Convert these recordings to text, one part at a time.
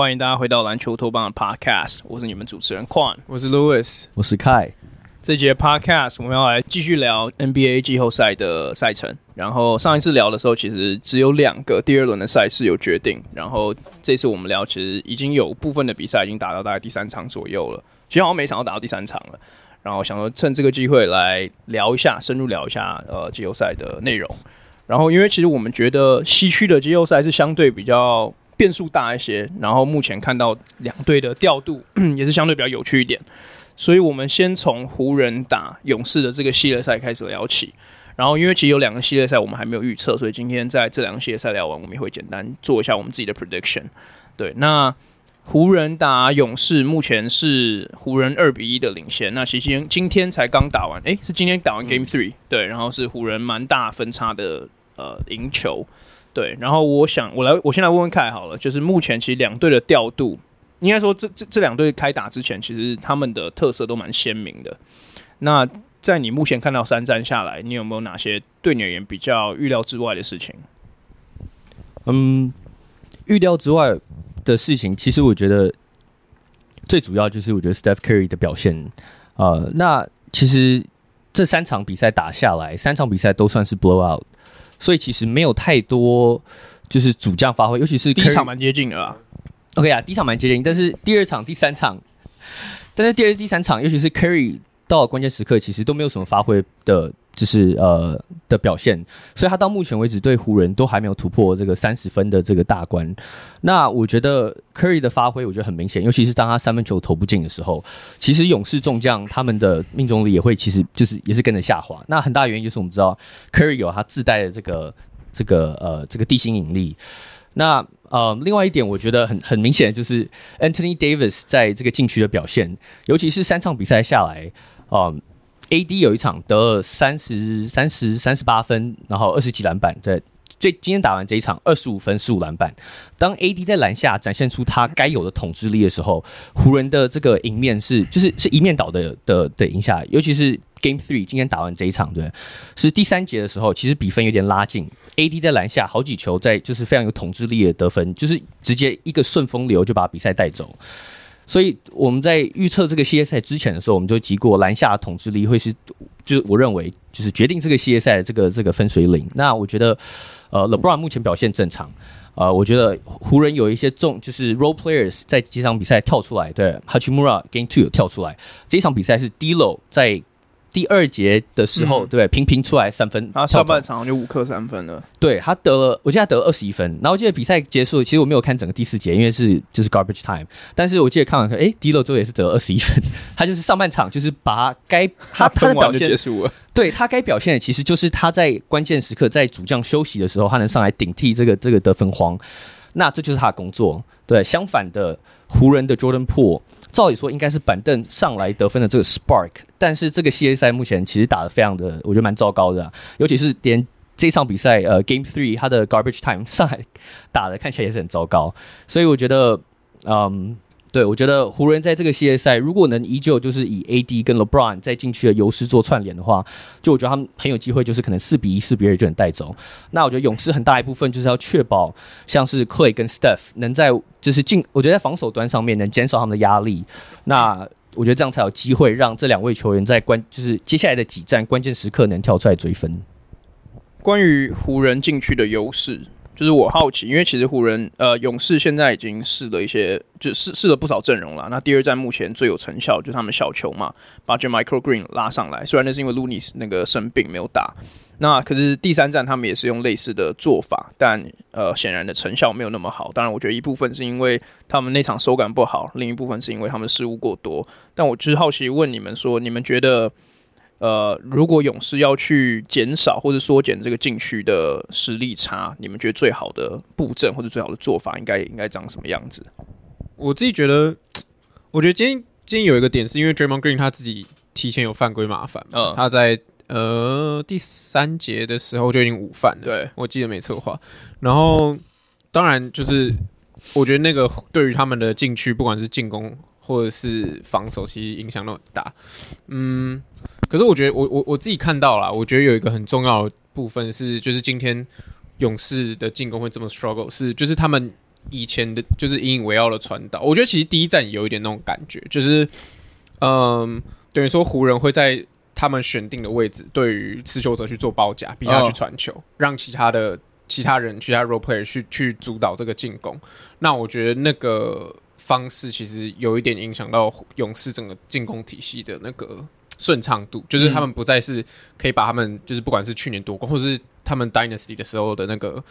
欢迎大家回到篮球托邦的 Podcast，我是你们主持人 Quan，我是 Louis，我是 Kai。这节 Podcast 我们要来继续聊 NBA 季后赛的赛程。然后上一次聊的时候，其实只有两个第二轮的赛事有决定。然后这次我们聊，其实已经有部分的比赛已经打到大概第三场左右了。其实好像每场都打到第三场了。然后想说趁这个机会来聊一下，深入聊一下呃季后赛的内容。然后因为其实我们觉得西区的季后赛是相对比较。变数大一些，然后目前看到两队的调度 也是相对比较有趣一点，所以我们先从湖人打勇士的这个系列赛开始聊起。然后因为其实有两个系列赛我们还没有预测，所以今天在这两个系列赛聊完，我们也会简单做一下我们自己的 prediction。对，那湖人打勇士目前是湖人二比一的领先。那其实今天才刚打完，诶，是今天打完 Game Three，对，然后是湖人蛮大分差的呃赢球。对，然后我想，我来，我先来问问凯好了，就是目前其实两队的调度，应该说这这这两队开打之前，其实他们的特色都蛮鲜明的。那在你目前看到三战下来，你有没有哪些对你而言比较预料之外的事情？嗯，预料之外的事情，其实我觉得最主要就是我觉得 Steph Curry 的表现，呃，那其实这三场比赛打下来，三场比赛都算是 blowout。所以其实没有太多就是主将发挥，尤其是第一场蛮接近的啦。OK 啊，第一场蛮接近，但是第二场、第三场，但是第二、第三场，尤其是 Curry 到了关键时刻，其实都没有什么发挥的。就是呃的表现，所以他到目前为止对湖人都还没有突破这个三十分的这个大关。那我觉得 Curry 的发挥，我觉得很明显，尤其是当他三分球投不进的时候，其实勇士众将他们的命中率也会其实就是也是跟着下滑。那很大原因就是我们知道 Curry 有他自带的这个这个呃这个地心引力。那呃另外一点，我觉得很很明显的就是 Anthony Davis 在这个禁区的表现，尤其是三场比赛下来，嗯、AD 有一场得了三十三十三十八分，然后二十几篮板。对，最今天打完这一场，二十五分十五篮板。当 AD 在篮下展现出他该有的统治力的时候，湖人的这个赢面是就是是一面倒的的的赢下。尤其是 Game Three 今天打完这一场，对，是第三节的时候，其实比分有点拉近。AD 在篮下好几球在就是非常有统治力的得分，就是直接一个顺风流就把比赛带走。所以我们在预测这个系列赛之前的时候，我们就提过篮下的统治力会是，就是我认为就是决定这个系列赛的这个这个分水岭。那我觉得，呃，LeBron 目前表现正常，呃，我觉得湖人有一些重就是 role players 在几场比赛跳出来，对，Hachimura Game Two 有跳出来，这场比赛是 D'Lo 在。第二节的时候，嗯、对，频频出来三分，他上半场就五颗三分了。对，他得了，我记得他得了二十一分。然后我记得比赛结束，其实我没有看整个第四节，因为是就是 garbage time。但是我记得看完看，哎，D'Lo 最后也是得了二十一分。他就是上半场就是把他该他 他的表现结束了。对，他该表现的其实就是他在关键时刻在主将休息的时候，他能上来顶替这个这个得分荒。那这就是他的工作。对，相反的，湖人的 Jordan Poole，照理说应该是板凳上来得分的这个 spark，但是这个系列赛目前其实打得非常的，我觉得蛮糟糕的，尤其是连这场比赛，呃，Game Three 他的 garbage time 上来打的看起来也是很糟糕，所以我觉得，嗯。对，我觉得湖人在这个系列赛，如果能依旧就是以 AD 跟 LeBron 在禁区的优势做串联的话，就我觉得他们很有机会，就是可能四比一、四比二就能带走。那我觉得勇士很大一部分就是要确保像是 Clay 跟 Steph 能在就是进，我觉得在防守端上面能减少他们的压力。那我觉得这样才有机会让这两位球员在关就是接下来的几战关键时刻能跳出来追分。关于湖人禁区的优势。就是我好奇，因为其实湖人呃勇士现在已经试了一些，就试试了不少阵容了。那第二战目前最有成效就是他们小球嘛，把 J Michael Green 拉上来。虽然那是因为 Looney 那个生病没有打，那可是第三战他们也是用类似的做法，但呃显然的成效没有那么好。当然，我觉得一部分是因为他们那场手感不好，另一部分是因为他们失误过多。但我就是好奇问你们说，你们觉得？呃，如果勇士要去减少或者缩减这个禁区的实力差，你们觉得最好的布阵或者最好的做法应该应该长什么样子？我自己觉得，我觉得今天今天有一个点是因为 Draymond Green 他自己提前有犯规麻烦，嗯，他在呃第三节的时候就已经午犯了，对，我记得没错的话。然后当然就是我觉得那个对于他们的禁区，不管是进攻或者是防守，其实影响都很大，嗯。可是我觉得我我我自己看到了，我觉得有一个很重要的部分是，就是今天勇士的进攻会这么 struggle，是就是他们以前的就是引以为傲的传导。我觉得其实第一站有一点那种感觉，就是嗯，等于说湖人会在他们选定的位置，对于持球者去做包夹，逼他去传球，哦、让其他的其他人、其他 role player 去去主导这个进攻。那我觉得那个方式其实有一点影响到勇士整个进攻体系的那个。顺畅度就是他们不再是可以把他们就是不管是去年夺冠或者是他们 Dynasty 的时候的那个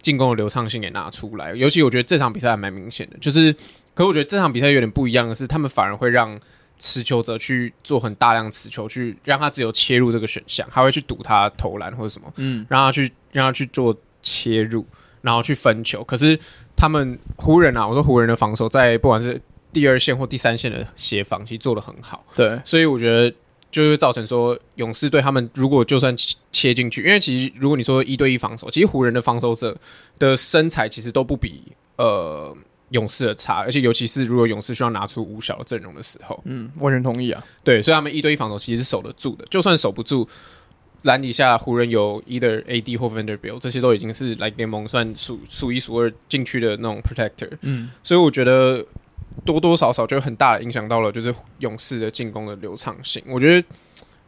进攻的流畅性给拿出来，尤其我觉得这场比赛还蛮明显的，就是，可是我觉得这场比赛有点不一样的是，他们反而会让持球者去做很大量持球，去让他只有切入这个选项，还会去赌他投篮或者什么，嗯，让他去让他去做切入，然后去分球。可是他们湖人啊，我说湖人的防守在不管是。第二线或第三线的协防其实做的很好，对，所以我觉得就会造成说勇士队他们如果就算切进去，因为其实如果你说一对一防守，其实湖人的防守者的身材其实都不比呃勇士的差，而且尤其是如果勇士需要拿出五小的阵容的时候，嗯，完全同意啊，对，所以他们一对一防守其实是守得住的，就算守不住，篮底下湖人有 either AD 或 Vanderbilt 这些都已经是来联盟算数数一数二进去的那种 protector，嗯，所以我觉得。多多少少就很大的影响到了，就是勇士的进攻的流畅性。我觉得，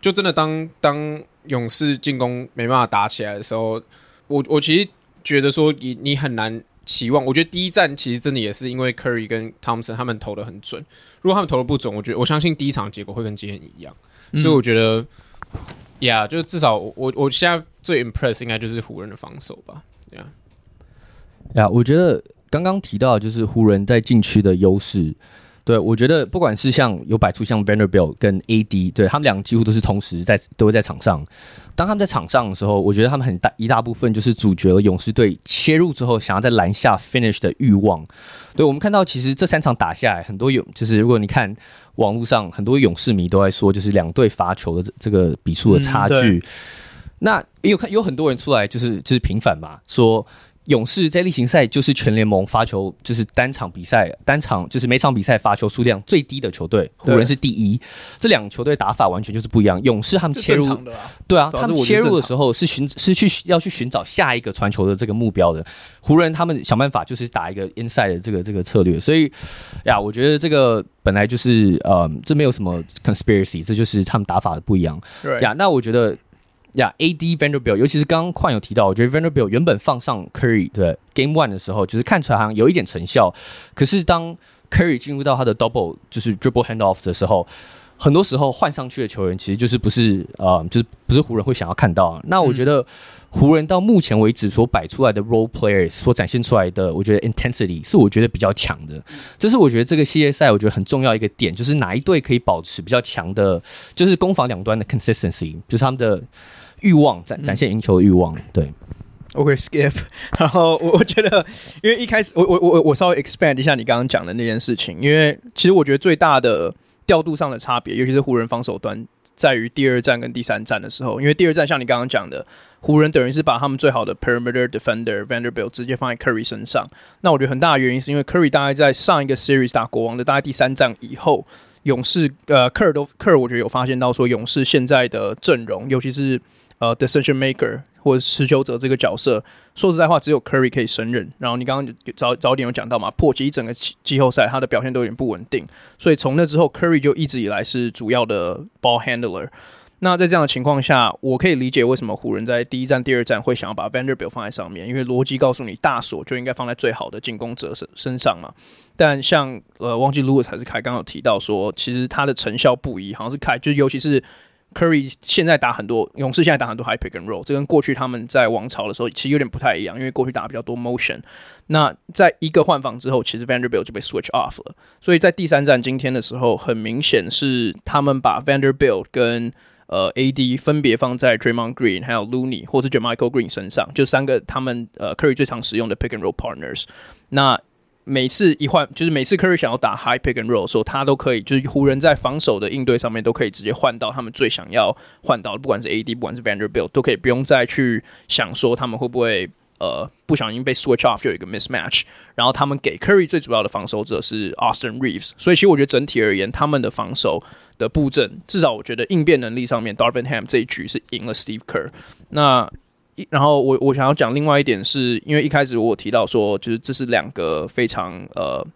就真的当当勇士进攻没办法打起来的时候，我我其实觉得说你你很难期望。我觉得第一站其实真的也是因为 Curry 跟 Thompson 他们投的很准。如果他们投的不准，我觉得我相信第一场结果会跟今天一样。嗯、所以我觉得，呀、yeah，就至少我我现在最 impress 应该就是湖人的防守吧。呀，呀，我觉得。刚刚提到就是湖人在禁区的优势，对，我觉得不管是像有摆出像 Vanderbilt 跟 AD，对，他们两个几乎都是同时在都会在场上。当他们在场上的时候，我觉得他们很大一大部分就是主角了勇士队切入之后想要在篮下 finish 的欲望。对，我们看到其实这三场打下来，很多勇就是如果你看网络上很多勇士迷都在说，就是两队罚球的这个比数的差距。嗯、那也有看有很多人出来就是就是平反嘛，说。勇士在例行赛就是全联盟发球，就是单场比赛单场就是每场比赛发球数量最低的球队，湖人是第一。这两个球队打法完全就是不一样。勇士他们切入，啊对啊，他们切入的时候是寻是去要去寻找下一个传球的这个目标的。湖人他们想办法就是打一个 inside 的这个这个策略。所以呀，我觉得这个本来就是呃，这没有什么 conspiracy，这就是他们打法的不一样。对呀，那我觉得。呀、yeah，AD Vanderbilt，尤其是刚刚矿有提到，我觉得 Vanderbilt 原本放上 Curry 的 Game One 的时候，就是看出来好像有一点成效。可是当 Curry 进入到他的 Double 就是 Dribble Handoff 的时候，很多时候换上去的球员其实就是不是呃，就是不是湖人会想要看到。那我觉得。嗯湖人到目前为止所摆出来的 role players 所展现出来的，我觉得 intensity 是我觉得比较强的。这是我觉得这个系列赛我觉得很重要一个点，就是哪一队可以保持比较强的，就是攻防两端的 consistency，就是他们的欲望展展现赢球的欲望。对，OK，skip。然后我我觉得，因为一开始我我我我稍微 expand 一下你刚刚讲的那件事情，因为其实我觉得最大的调度上的差别，尤其是湖人防守端。在于第二战跟第三战的时候，因为第二战像你刚刚讲的，湖人等于是把他们最好的 perimeter defender Vanderbilt 直接放在 Curry 身上。那我觉得很大的原因是因为 Curry 大概在上一个 series 打国王的大概第三战以后，勇士呃科尔都科尔我觉得有发现到说勇士现在的阵容，尤其是呃 decision maker。或者持球者这个角色，说实在话，只有 Curry 可以胜任。然后你刚刚早早点有讲到嘛，破纪整个季后赛他的表现都有点不稳定，所以从那之后，Curry 就一直以来是主要的 ball handler。那在这样的情况下，我可以理解为什么湖人在第一站、第二站会想要把 Vanderbilt 放在上面，因为逻辑告诉你大锁就应该放在最好的进攻者身身上嘛。但像呃，忘记 Lewis 还是凯刚有提到说，其实他的成效不一，好像是凯，就尤其是 Curry 现在打很多勇士现在打很多 High Pick and Roll，这跟过去他们在王朝的时候其实有点不太一样，因为过去打比较多 Motion。那在一个换防之后，其实 Vanderbilt 就被 Switch Off 了，所以在第三战今天的时候，很明显是他们把 Vanderbilt 跟呃，AD 分别放在 Draymond Green 还有 Looney 或是 Jamichael Green 身上，就三个他们呃 Curry 最常使用的 Pick and Roll Partners。那每次一换，就是每次 Curry 想要打 High Pick and Roll 的时候，他都可以，就是湖人在防守的应对上面都可以直接换到他们最想要换到的，不管是 AD，不管是 Vanderbilt，都可以不用再去想说他们会不会。呃，不小心被 switch off 就有一个 mismatch，然后他们给 Curry 最主要的防守者是 Austin Reeves，所以其实我觉得整体而言，他们的防守的布阵，至少我觉得应变能力上面，Darvin Ham 这一局是赢了 Steve Kerr。那然后我我想要讲另外一点是，因为一开始我提到说，就是这是两个非常呃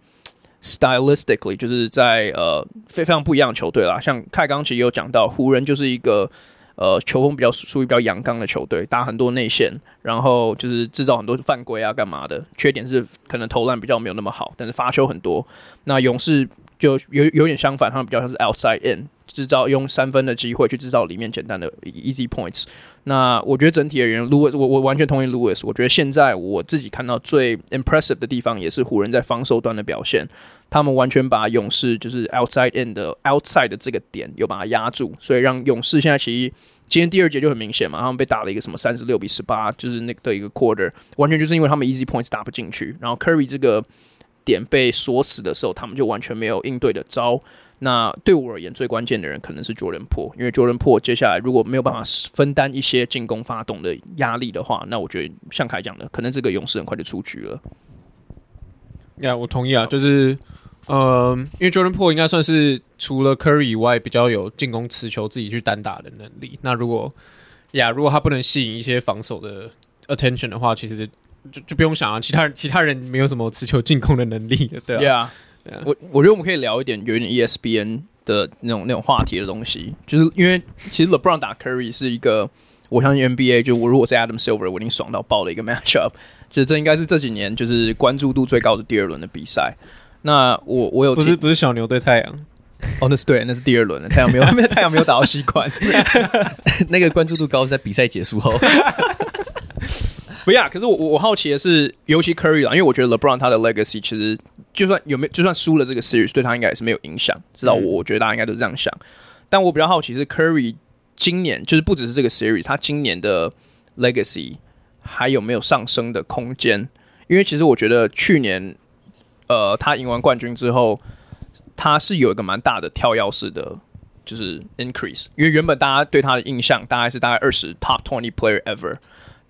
stylistically 就是在呃非非常不一样的球队啦。像凯刚其实有讲到，湖人就是一个。呃，球风比较属于比较阳刚的球队，打很多内线，然后就是制造很多犯规啊，干嘛的？缺点是可能投篮比较没有那么好，但是罚球很多。那勇士就有有点相反，他们比较像是 outside in，制造用三分的机会去制造里面简单的 easy points。那我觉得整体而言，Lewis，我我完全同意 Lewis。我觉得现在我自己看到最 impressive 的地方，也是湖人在防守端的表现。他们完全把勇士就是 outside in 的 outside 的这个点有把它压住，所以让勇士现在其实今天第二节就很明显嘛，他们被打了一个什么三十六比十八，就是那个的一个 quarter，完全就是因为他们 easy points 打不进去，然后 Curry 这个点被锁死的时候，他们就完全没有应对的招。那对我而言，最关键的人可能是 Jordan Po，因为 Jordan p o o 接下来如果没有办法分担一些进攻发动的压力的话，那我觉得像凯讲的，可能这个勇士很快就出局了。呀我同意啊，就是。嗯，因为 Jordan Po 应该算是除了 Curry 以外比较有进攻持球自己去单打的能力。那如果呀，如果他不能吸引一些防守的 attention 的话，其实就就不用想啊，其他人其他人没有什么持球进攻的能力 的，对啊。Yeah, yeah. 我我觉得我们可以聊一点有一点 ESPN 的那种那种话题的东西，就是因为其实 LeBron 打 Curry 是一个，我相信 NBA 就我如果是 Adam Silver，我已经爽到爆的一个 matchup，就是这应该是这几年就是关注度最高的第二轮的比赛。那我我有不是不是小牛对太阳哦，那是对，那是第二轮的太阳没有，太阳没有打到西冠，那个关注度高是在比赛结束后。不要，可是我我我好奇的是，尤其 Curry 啦，因为我觉得 LeBron 他的 legacy 其实就算有没有，就算输了这个 series，对他应该也是没有影响。知道我我觉得大家应该都是这样想。但我比较好奇是 Curry 今年就是不只是这个 series，他今年的 legacy 还有没有上升的空间？因为其实我觉得去年。呃，他赢完冠军之后，他是有一个蛮大的跳跃式的，就是 increase。因为原本大家对他的印象大概是大概二十 top twenty player ever，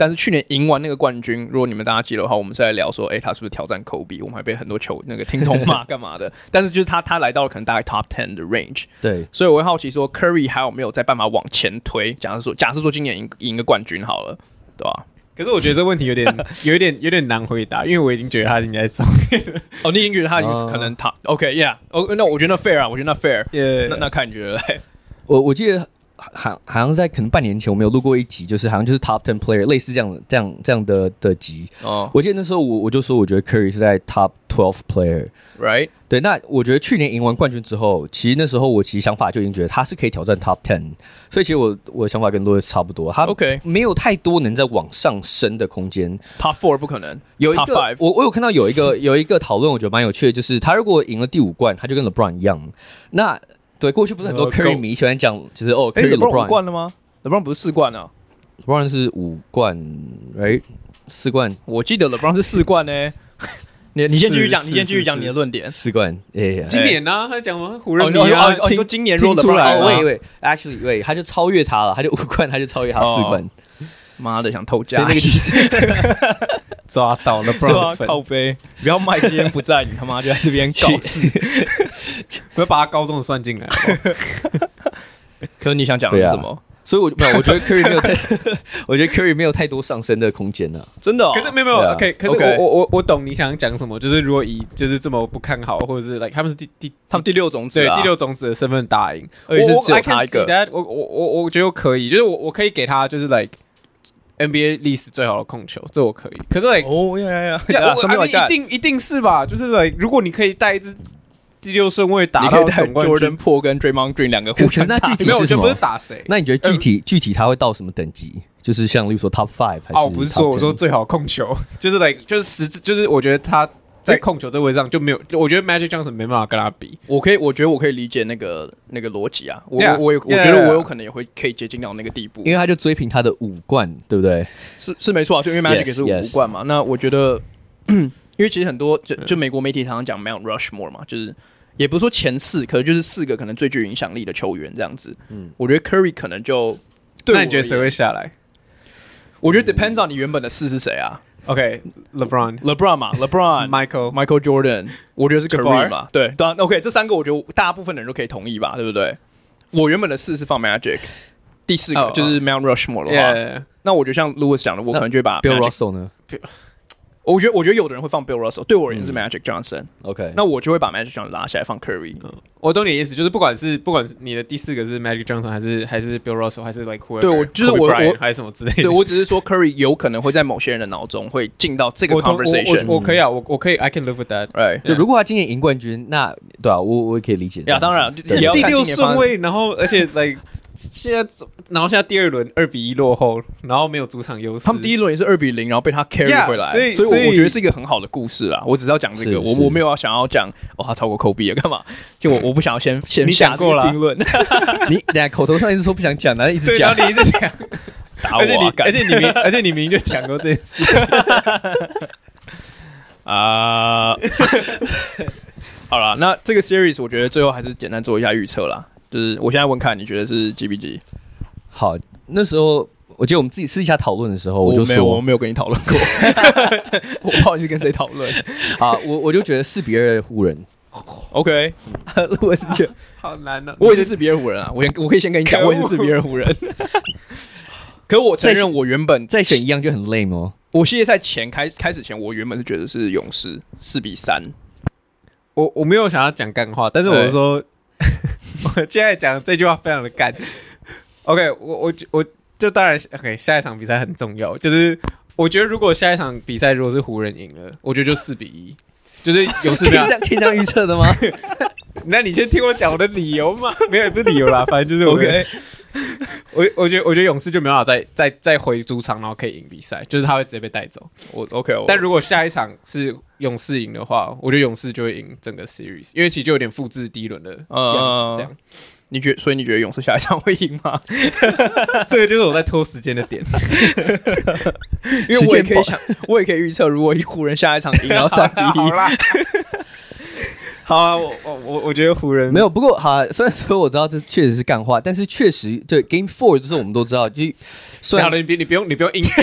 但是去年赢完那个冠军，如果你们大家记得的话，我们是在聊说，哎、欸，他是不是挑战 Kobe？我们还被很多球那个听众骂 干嘛的？但是就是他，他来到了可能大概 top ten 的 range。对，所以我会好奇说，Curry 还有没有再办法往前推？假设说，假设说今年赢赢个冠军好了，对吧？可是我觉得这问题有点、有一点、有点难回答，因为我已经觉得他应该上面了。哦，你已经觉得他已经是可能他、oh. OK，Yeah，哦，那我觉得那 fair 啊，我觉得那 fair。Yeah. 那那看你觉得嘞？我我记得好好像在可能半年前我们有录过一集，就是好像就是 Top Ten Player 类似这样、这样、这样的的集。哦，oh. 我记得那时候我我就说，我觉得 Curry 是在 Top Twelve Player。Right，对，那我觉得去年赢完冠军之后，其实那时候我其实想法就已经觉得他是可以挑战 Top Ten，所以其实我我的想法跟 Louis 差不多，他 OK 没有太多能在往上升的空间。Top Four 不可能，有一个 Top Five，我我有看到有一个有一个讨论，我觉得蛮有趣的，就是他如果赢了第五冠，他就跟 LeBron 一样。那对过去不是很多 Curry 迷喜欢讲，就是哦，Curry LeBron 五冠了吗？LeBron 不是四冠啊，LeBron 是五冠，哎，四冠，我记得 LeBron 是四冠呢。你你先继续讲，你先继续讲你的论点。四冠，哎，今年呢？他讲吗？湖人迷啊，听说今年听出来？喂喂，actually，喂，他就超越他了，他就五冠，他就超越他四冠。妈的，想偷家！抓到了，不要靠背，不要卖，今天不在，你他妈就在这边搞事，不要把他高中的算进来。可是你想讲的是什么？所以我没有，我觉得 Curry 没有太，我觉得 Curry 没有太多上升的空间呢。真的，可是没有没有，OK，可是我我我我懂你想讲什么，就是如果以就是这么不看好，或者是 like 他们是第第他们第六种子，对第六种子的身份打赢，而且是只有他一个。我我我我觉得可以，就是我我可以给他就是 like NBA 历史最好的控球，这我可以。可是哦呀呀呀，一定一定是吧？就是 like 如果你可以带一支。第六顺位打到总冠军，Jordan Po 跟 Draymond Green 两个互相打，那具体是什么？不是打谁？那你觉得具体具体他会到什么等级？就是像例如说 Top Five 还是？哦，不是说我说最好控球，就是 like 就是实质就是我觉得他在控球这位置上就没有，我觉得 Magic Johnson 没办法跟他比。我可以，我觉得我可以理解那个那个逻辑啊。我我我觉得我有可能也会可以接近到那个地步，因为他就追平他的五冠，对不对？是是没错啊，就因为 Magic 也是五冠嘛。那我觉得，因为其实很多就就美国媒体常常讲 Mount Rushmore 嘛，就是。也不是说前四，可能就是四个可能最具影响力的球员这样子。嗯，我觉得 Curry 可能就，那你觉得谁会下来？我觉得 depends on 你原本的四是谁啊？OK，LeBron，LeBron 嘛，LeBron，Michael，Michael Jordan，我觉得是 Curry 嘛。对对，OK，这三个我觉得大部分人都可以同意吧，对不对？我原本的四是放 Magic，第四个就是 Mount Rushmore 的话，那我觉得像 Lewis 讲的，我可能就会把 Bill Russell 呢。我觉得，我觉得有的人会放 Bill Russell，对我而言是 Magic Johnson。OK，那我就会把 Magic Johnson 拉下来放 Curry。我懂你的意思，就是不管是不管是你的第四个是 Magic Johnson，还是还是 Bill Russell，还是 Like whoever，对我就是我我还是什么之类的。对我只是说 Curry 有可能会在某些人的脑中会进到这个 conversation。我可以啊，我我可以，I can live with that。Right，就如果他今年赢冠军，那对啊，我我也可以理解。呀，当然，第六顺位，然后而且 Like。现在，然后现在第二轮二比一落后，然后没有主场优势。他们第一轮也是二比零，然后被他 carry 回来，yeah, 所以，所以，我觉得是一个很好的故事啊。我只是要讲这个，我我没有要想要讲哦，他超过科比了干嘛？就我我不想要先先下过了评论。你等下口头上一直说不想讲，然后一直讲，你一直讲，打我、啊，而且你明，而且你明明就讲过这件事情啊。好了，那这个 series 我觉得最后还是简单做一下预测啦。就是我现在问看，你觉得是几比几？好，那时候我记得我们自己私下讨论的时候，我就说我没有跟你讨论过，我不好意思跟谁讨论。好，我我就觉得四比二湖人。OK，我也是觉得好难呢。我也是四比二湖人啊，我先我可以先跟你讲，我也是四比二湖人。可我承认，我原本再选一样就很 lame 哦。我系列赛前开开始前，我原本是觉得是勇士四比三。我我没有想要讲干话，但是我说。我现在讲这句话非常的干。OK，我我我就当然 OK，下一场比赛很重要。就是我觉得如果下一场比赛如果是湖人赢了，我觉得就四比一，就是勇士这样可以这样预测的吗？那你先听我讲我的理由嘛。没有，也不是理由啦，反正就是 OK。我我觉得我觉得勇士就没办法再再再回主场，然后可以赢比赛，就是他会直接被带走。我 OK，但如果下一场是勇士赢的话，我觉得勇士就会赢整个 series，因为其实就有点复制第一轮的样子。这样，你觉所以你觉得勇士下一场会赢吗？这个就是我在拖时间的点，因为我也可以想，我也可以预测，如果湖人下一场赢然后上第一。好啊，我我我我觉得湖人没有，不过好啊，虽然说我知道这确实是干话，但是确实对 Game Four 就是我们都知道，就算好了，你别你不用你不用硬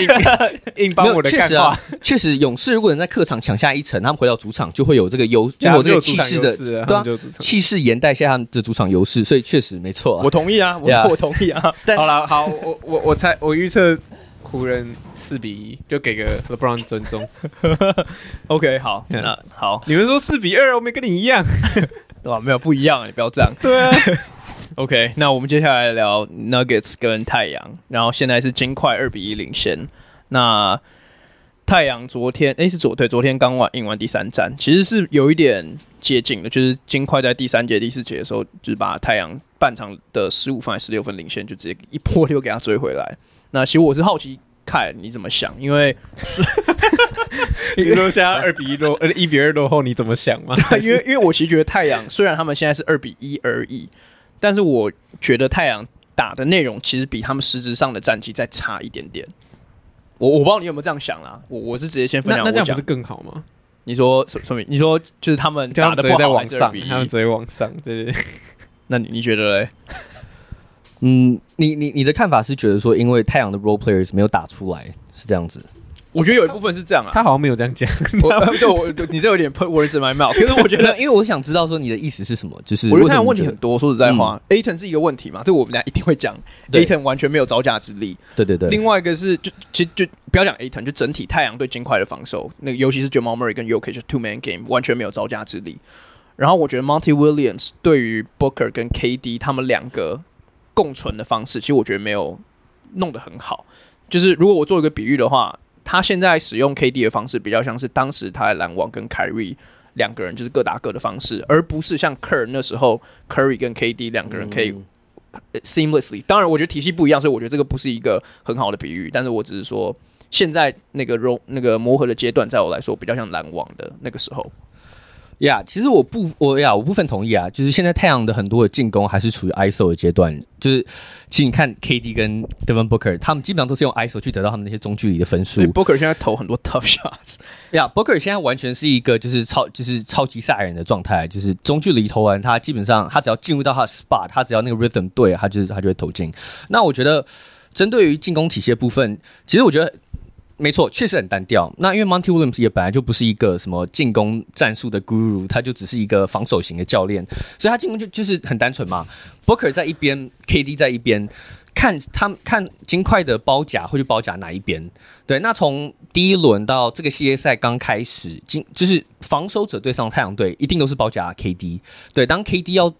硬硬帮我的干话。确实啊，实勇士如果能在客场抢下一城，他们回到主场就会有这个优，就有这个气势的，对啊，气势延带下他们的主场优势，所以确实没错。我同意啊，我我同意啊。好了，好，我我我猜我预测。湖人四比一，就给个 LeBron 尊重。OK，好，那好，你们说四比二，我没跟你一样，对吧？没有不一样，你不要这样。对啊。OK，那我们接下来聊 Nuggets 跟太阳，然后现在是金块二比一领先。那太阳昨天，诶，是昨对，昨天刚完赢完第三战，其实是有一点接近的，就是金块在第三节、第四节的时候，就是把太阳半场的十五分还是十六分领先，就直接一波又给他追回来。那其实我是好奇，看你怎么想，因为 比如说现在二比一落，呃，一比二落后，你怎么想吗？对，因为因为我其实觉得太阳虽然他们现在是二比一而已，但是我觉得太阳打的内容其实比他们实质上的战绩再差一点点。我我不知道你有没有这样想啦，我我是直接先分享，那这样不是更好吗？你说什什么？你说就是他们打的不好，在往上，他们直接往上，对对对。那你你觉得嘞？嗯，你你你的看法是觉得说，因为太阳的 role players 没有打出来，是这样子？我觉得有一部分是这样啊，他好像没有这样讲。我对我你这有点 put words in my mouth。可是我觉得，因为我想知道说你的意思是什么，就是我觉得太阳问题很多。说实在话，Ayton 是一个问题嘛，这我们俩一定会讲。Ayton 完全没有招架之力。对对对。另外一个是，就其实就不要讲 Ayton，就整体太阳对金块的防守，那个尤其是 Jamal Murray 跟 Jokic 就 two man game 完全没有招架之力。然后我觉得 Monty Williams 对于 Booker 跟 KD 他们两个共存的方式，其实我觉得没有弄得很好。就是如果我做一个比喻的话，他现在使用 KD 的方式比较像是当时他在篮网跟 Kyrie 两个人就是各打各的方式，而不是像 Kerr 那时候 Curry 跟 KD 两个人可以 seamlessly。当然，我觉得体系不一样，所以我觉得这个不是一个很好的比喻。但是我只是说，现在那个融那个磨合的阶段，在我来说比较像篮网的那个时候。呀，yeah, 其实我不，我呀，我部分同意啊。就是现在太阳的很多的进攻还是处于 ISO 的阶段。就是，其实你看 KD 跟 Devin Booker，他们基本上都是用 ISO 去得到他们那些中距离的分数。Booker 现在投很多 tough shots。呀，Booker 现在完全是一个就是超就是超级赛亚人的状态，就是中距离投完，他基本上他只要进入到他的 spot，他只要那个 rhythm 对，他就是他就会投进。那我觉得，针对于进攻体系的部分，其实我觉得。没错，确实很单调。那因为 Monty Williams 也本来就不是一个什么进攻战术的 guru，他就只是一个防守型的教练，所以他进攻就就是很单纯嘛。Booker 在一边，KD 在一边，看他们看金块的包夹会去包夹哪一边。对，那从第一轮到这个系列赛刚开始，进就是防守者对上太阳队，一定都是包夹 KD。对，当 KD 要。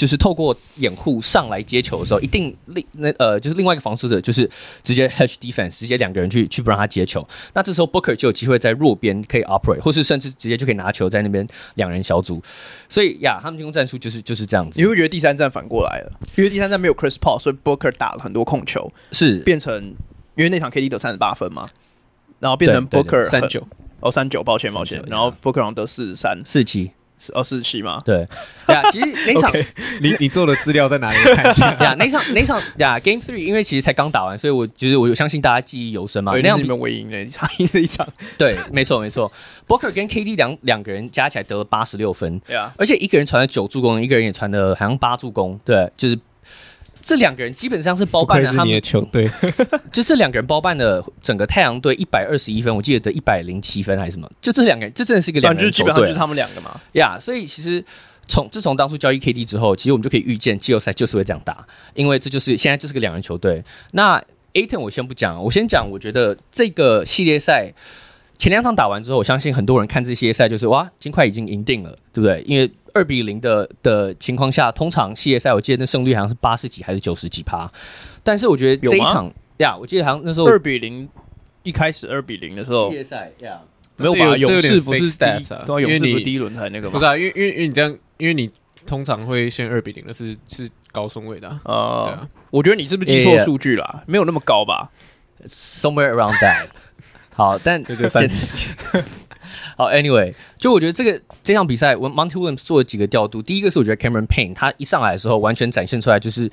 就是透过掩护上来接球的时候，一定另那呃，就是另外一个防守者就是直接 hedge defense，直接两个人去去不让他接球。那这时候 Booker 就有机会在弱边可以 operate，或是甚至直接就可以拿球在那边两人小组。所以呀，他们进攻战术就是就是这样子。你会觉得第三战反过来了？因为第三战没有 Chris Paul，所以 Booker 打了很多控球，是变成因为那场 KD 得三十八分嘛，然后变成 Booker 三九哦三九，抱歉抱歉，然后 Booker 得四十三四七。哦，四十七吗？对呀，其实那场 Okay, 你你做的资料在哪里？看一下 呀。那场那场呀，Game Three，因为其实才刚打完，所以我其实我相信大家记忆犹深嘛。那场你们唯一赢的一场，赢了一场。对，没错没错。Booker 跟 KD 两两个人加起来得了八十六分，对啊，而且一个人传了九助攻，一个人也传了好像八助攻，对，就是。这两个人基本上是包办了他们的球队，就这两个人包办了整个太阳队一百二十一分，我记得得一百零七分还是什么？就这两个人，这真的是一个两个人球队，基本上就是他们两个嘛。呀，yeah, 所以其实从自从当初交易 KD 之后，其实我们就可以预见季后赛就是会这样打，因为这就是现在就是个两人球队。那 Ayton 我先不讲，我先讲，我觉得这个系列赛前两场打完之后，我相信很多人看这系列赛就是哇，金块已经赢定了，对不对？因为二比零的的情况下，通常系列赛我记得那胜率好像是八十几还是九十几趴，但是我觉得这一场呀，我记得好像那时候二比零一开始二比零的时候，系列赛呀没有吧？勇士不是第啊，对，勇士不是第一轮才那个吗？不是啊，因为因为因为你这样，因为你通常会先二比零的是是高顺位的啊。我觉得你是不是记错数据了？没有那么高吧？Somewhere around that。好，但就这三十几。好，Anyway，就我觉得这个这场比赛，我 Monty Williams 做了几个调度。第一个是我觉得 Cameron Payne 他一上来的时候，完全展现出来就是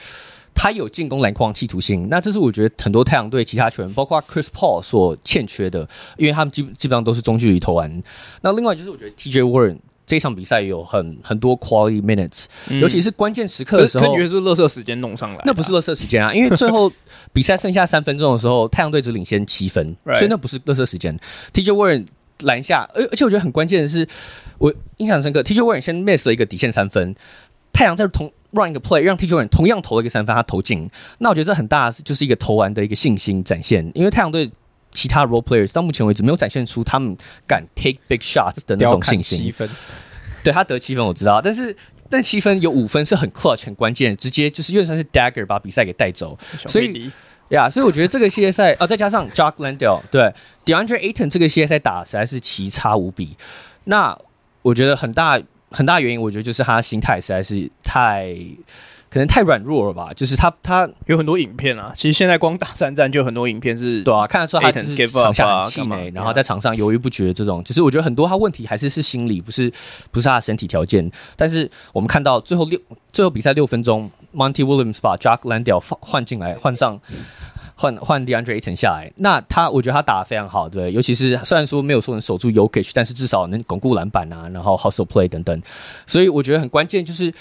他有进攻篮筐企图心。那这是我觉得很多太阳队其他球员，包括 Chris Paul 所欠缺的，因为他们基基本上都是中距离投篮。那另外就是我觉得 TJ Warren 这场比赛有很很多 quality minutes，、嗯、尤其是关键时刻的时候，感觉是乐色时间弄上来。那不是乐色时间啊，因为最后比赛剩下三分钟的时候，太阳队只领先七分，所以那不是乐色时间。TJ Warren 篮下，而而且我觉得很关键的是，我印象深刻。TJ Warren 先 miss 了一个底线三分，太阳在同 run 一个 play，让 TJ Warren 同样投了一个三分，他投进。那我觉得这很大，就是一个投篮的一个信心展现。因为太阳队其他 role players 到目前为止没有展现出他们敢 take big shots 的那种信心。七分，对他得七分我知道，但是但七分有五分是很 clutch 很关键，直接就是有点像是 dagger 把比赛给带走，所以。呀，yeah, 所以我觉得这个系列赛啊，再加上 Jock Landale 对 DeAndre Ayton 这个系列赛打实在是奇差无比。那我觉得很大很大原因，我觉得就是他心态实在是太可能太软弱了吧。就是他他有很多影片啊，其实现在光打三战就很多影片是，对啊，看得出他就是场下很气馁，然后在场上犹豫不决这种。就是我觉得很多他问题还是是心理，不是不是他的身体条件。但是我们看到最后六最后比赛六分钟。Monty Williams 把 Jack Landell 换进来，换上换换 DeAndre Ayton 下来。那他我觉得他打得非常好，对，尤其是虽然说没有说能守住 Jokic，但是至少能巩固篮板啊，然后 Hustle Play 等等。所以我觉得很关键就是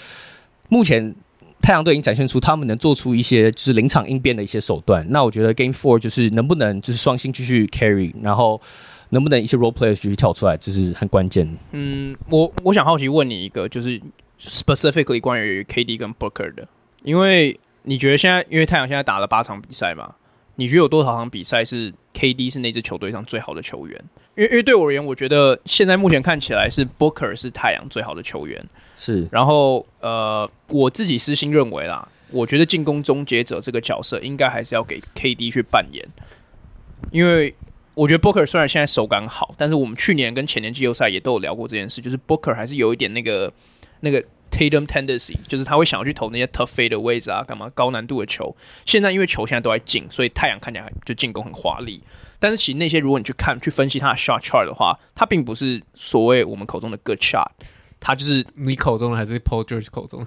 目前太阳队已经展现出他们能做出一些就是临场应变的一些手段。那我觉得 Game Four 就是能不能就是双星继续 carry，然后能不能一些 role players 继续跳出来，就是很关键。嗯，我我想好奇问你一个，就是 specifically 关于 KD 跟 Booker 的，因为你觉得现在因为太阳现在打了八场比赛嘛，你觉得有多少场比赛是 KD 是那支球队上最好的球员？因为因为对我而言，我觉得现在目前看起来是 Booker 是太阳最好的球员。是，然后呃，我自己私心认为啦，我觉得进攻终结者这个角色应该还是要给 KD 去扮演，因为我觉得 Booker 虽然现在手感好，但是我们去年跟前年季后赛也都有聊过这件事，就是 Booker 还是有一点那个那个 Tatum tendency，就是他会想要去投那些 tough fade 的位置啊，干嘛高难度的球。现在因为球现在都在进，所以太阳看起来就进攻很华丽，但是其实那些如果你去看去分析他的 shot chart 的话，他并不是所谓我们口中的 good shot。他就是你口中的还是 Paul George 口中，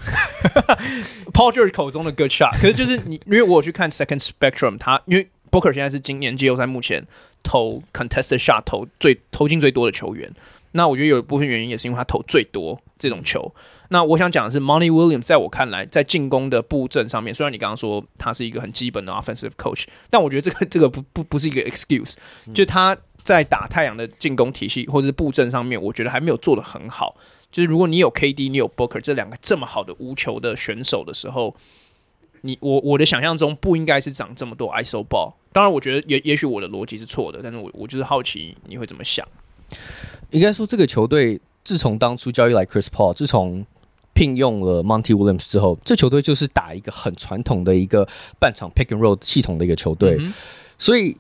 Paul George 口中的 good shot。可是就是你，因为我有去看 Second Spectrum，他因为 Booker 现在是今年季后赛目前投 contested shot 投最投进最多的球员。那我觉得有一部分原因也是因为他投最多这种球。那我想讲的是，Money Williams 在我看来，在进攻的布阵上面，虽然你刚刚说他是一个很基本的 offensive coach，但我觉得这个 这个不不不是一个 excuse，就他在打太阳的进攻体系或者是布阵上面，我觉得还没有做得很好。就是如果你有 KD，你有 Booker 这两个这么好的无球的选手的时候，你我我的想象中不应该是长这么多 ISO ball。当然，我觉得也也许我的逻辑是错的，但是我我就是好奇你会怎么想。应该说，这个球队自从当初交易来 Chris Paul，自从聘用了 Monty Williams 之后，这球队就是打一个很传统的一个半场 Pick and Roll 系统的一个球队，嗯、所以。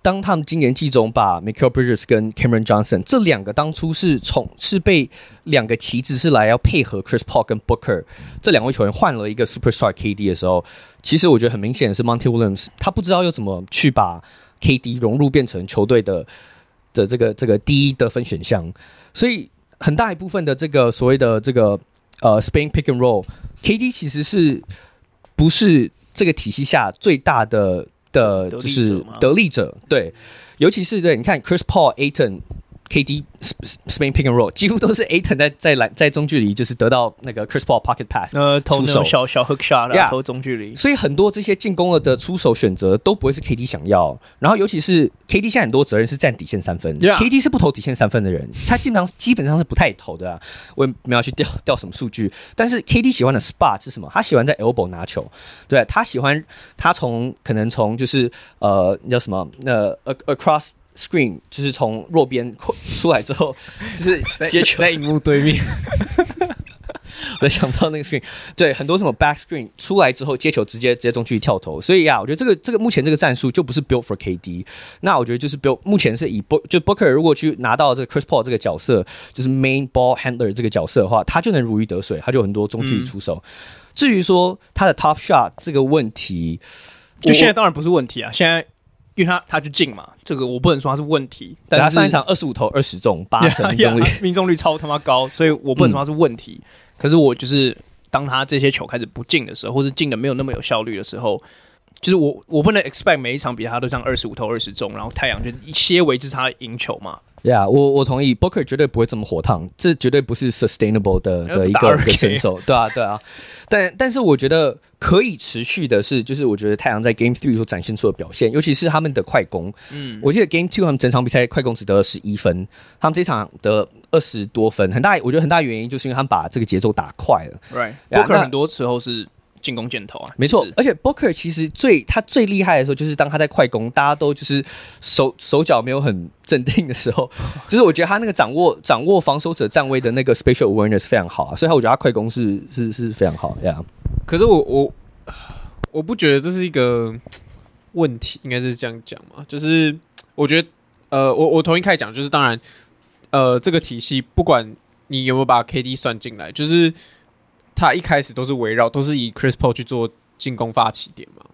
当他们今年季中把 Mikal Bridges 跟 Cameron Johnson 这两个当初是从是被两个旗帜是来要配合 Chris Paul 跟 Booker 这两位球员换了一个 Superstar KD 的时候，其实我觉得很明显是 Monty Williams 他不知道要怎么去把 KD 融入变成球队的的这个这个第一得分选项，所以很大一部分的这个所谓的这个呃 Spain Pick and Roll，KD 其实是不是这个体系下最大的。的就是得力者，对，尤其是对，你看 Chris Paul、Ayton、KD、Spain Pick and Roll，几乎都是 Ayton 在在篮在中距离，就是得到那个 Chris Paul Pocket Pass，呃，投那种小小 Hook Shot，然后投中距离，所以很多这些进攻了的出手选择都不会是 KD 想要。然后尤其是 KD 现在很多责任是占底线三分，KD 是不投底线三分的人，他基本上基本上是不太投的啊。我也没有去调调什么数据，但是 KD 喜欢的 spot 是什么？他喜欢在 elbow 拿球，对，他喜欢他从可能从就是呃叫什么那 across。Screen 就是从弱边出来之后，就是接球在荧幕对面。我想到那个 screen，对，很多什么 back screen 出来之后接球直接直接中距离跳投，所以呀、啊，我觉得这个这个目前这个战术就不是 built for KD。那我觉得就是 built 目前是以 Book 就 Booker 如果去拿到这个 Chris Paul 这个角色，就是 main ball handler 这个角色的话，他就能如鱼得水，他就很多中距离出手。嗯、至于说他的 top shot 这个问题，就现在当然不是问题啊，现在。因为他他就进嘛，这个我不能说他是问题。但他上一场二十五投二十中八 成命中率，命中率超他妈高，所以我不能说他是问题。嗯、可是我就是当他这些球开始不进的时候，或是进的没有那么有效率的时候，就是我我不能 expect 每一场比赛他都这样二十五投二十中，然后太阳就一些维持他赢球嘛。呀，yeah, 我我同意，Booker 绝对不会这么火烫，这绝对不是 sustainable 的的一个一个选手，对啊对啊。但但是我觉得可以持续的是，就是我觉得太阳在 Game Three 所展现出的表现，尤其是他们的快攻。嗯，我记得 Game Two 他们整场比赛快攻只得了十一分，他们这场得二十多分，很大我觉得很大原因就是因为他们把这个节奏打快了。Right，Booker 很多时候是。进攻箭头啊，没错，而且 Booker 其实最他最厉害的时候，就是当他在快攻，大家都就是手手脚没有很镇定的时候，就是我觉得他那个掌握掌握防守者站位的那个 spatial awareness 非常好啊，所以他我觉得他快攻是是是非常好呀。Yeah. 可是我我我不觉得这是一个问题，应该是这样讲嘛，就是我觉得呃，我我同意开讲，就是当然呃，这个体系不管你有没有把 KD 算进来，就是。他一开始都是围绕，都是以 Chris Paul 去做进攻发起点嘛，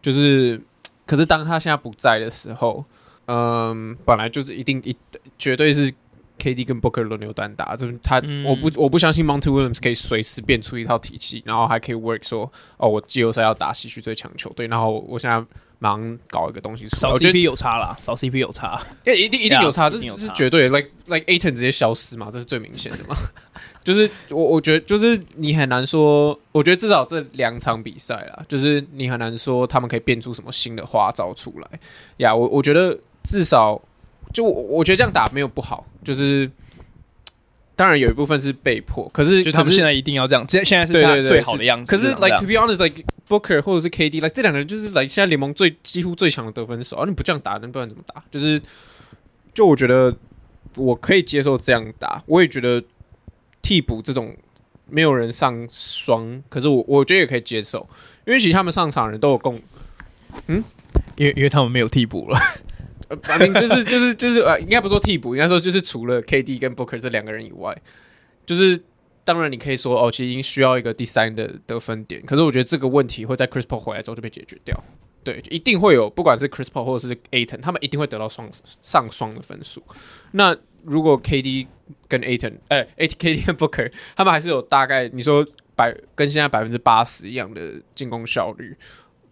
就是，可是当他现在不在的时候，嗯，本来就是一定一绝对是 KD 跟 Booker 轮流单打，这他、嗯、我不我不相信 Monty Williams 可以随时变出一套体系，然后还可以 work 说，哦，我季后赛要打西区最强球队，然后我现在忙搞一个东西出来，少 CP 有差啦，少 CP 有差，因为一定一定有差，这是绝对，like like Ayton 直接消失嘛，这是最明显的嘛。就是我我觉得就是你很难说，我觉得至少这两场比赛啦，就是你很难说他们可以变出什么新的花招出来呀。我我觉得至少就我我觉得这样打没有不好，就是当然有一部分是被迫，可是就他们现在一定要这样，现现在是他最好的样子。可是 like to be honest，like Booker 或者是 KD，like 这两个人就是 like 现在联盟最几乎最强的得分手，而、啊、你不这样打，那不然怎么打？就是就我觉得我可以接受这样打，我也觉得。替补这种没有人上双，可是我我觉得也可以接受，因为其实他们上场人都有共，嗯，因为因为他们没有替补了，反正就是就是就是呃，应该不说替补，应该说就是除了 KD 跟 Booker 这两个人以外，就是当然你可以说哦，其实已经需要一个第三的得分点，可是我觉得这个问题会在 Chris Paul 回来之后就被解决掉，对，一定会有，不管是 Chris Paul 或者是 Ayton，他们一定会得到双上双的分数，那。如果 KD 跟 Ayton，哎，KD 跟 Booker，他们还是有大概你说百跟现在百分之八十一样的进攻效率，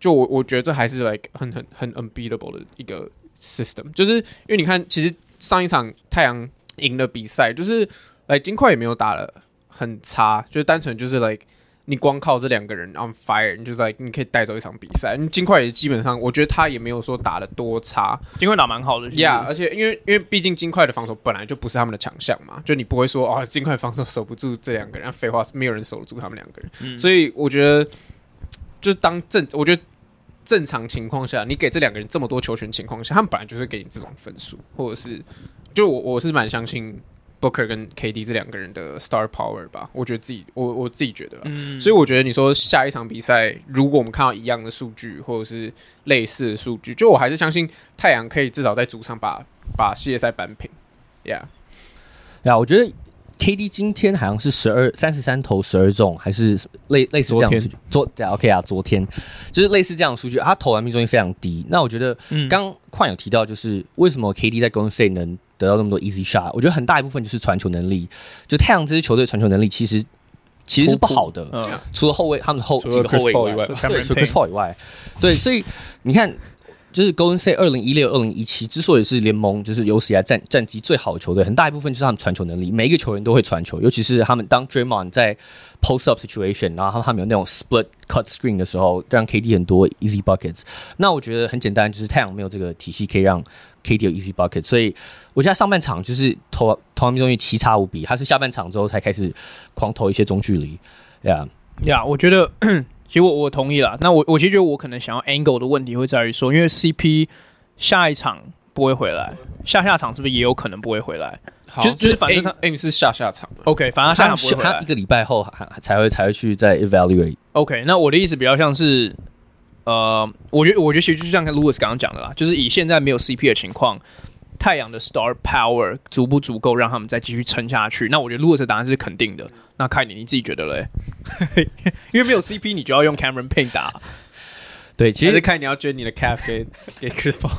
就我我觉得这还是 like 很很很 unbeatable 的一个 system，就是因为你看，其实上一场太阳赢了比赛，就是来金块也没有打了很差，就是单纯就是 like。你光靠这两个人 on fire，你就在、你可以带走一场比赛。你金块也基本上，我觉得他也没有说打的多差，金块打蛮好的。Yeah，而且因为因为毕竟金块的防守本来就不是他们的强项嘛，就你不会说哦，金块防守守不住这两个人。废话，是没有人守得住他们两个人。嗯、所以我觉得，就是当正，我觉得正常情况下，你给这两个人这么多球权情况下，他们本来就是给你这种分数，或者是就我我是蛮相信。Booker 跟 KD 这两个人的 star power 吧，我觉得自己我我自己觉得，嗯，所以我觉得你说下一场比赛，如果我们看到一样的数据或者是类似的数据，就我还是相信太阳可以至少在主场把把系列赛扳平，Yeah，呀，yeah, 我觉得 KD 今天好像是十二三十三投十二中，还是类类似这样的数据，昨天。昨 OK 啊，昨天。就是类似这样的数据，他投完命中率非常低。那我觉得刚矿有提到，就是为什么 KD 在 Golden State 能得到那么多 easy shot，我觉得很大一部分就是传球能力。就太阳这支球队传球能力其实其实是不好的，嗯、除了后卫他们的后几个后卫以外，对，除了 Chris Paul 以外，对，所以你看。就是 Golden State 二零一六、二零一七之所以是联盟就是有史以来战战绩最好的球队，很大一部分就是他们传球能力，每一个球员都会传球，尤其是他们当 Draymond 在 post up situation，然后他们有那种 split cut screen 的时候，让 KD 很多 easy buckets。那我觉得很简单，就是太阳没有这个体系可以让 KD 有 easy bucket，所以我现在上半场就是投投篮命中率奇差无比，他是下半场之后才开始狂投一些中距离，呀呀，我觉得。其实我我同意了。那我我其实觉得我可能想要 angle 的问题会在于说，因为 CP 下一场不会回来，下下场是不是也有可能不会回来？好就就是反正他 aim 是下下场。OK，反正他下场不会回来，他一个礼拜后还才会才会去再 evaluate。OK，那我的意思比较像是，呃，我觉得我觉得其实就像 Louis 刚刚讲的啦，就是以现在没有 CP 的情况。太阳的 star power 足不足够让他们再继续撑下去？那我觉得 Lewis 的答案是肯定的。那看你你自己觉得嘞？因为没有 CP，你就要用 Cameron Payne 打。对，其实看你要捐你的 cap 给给 Chris Paul。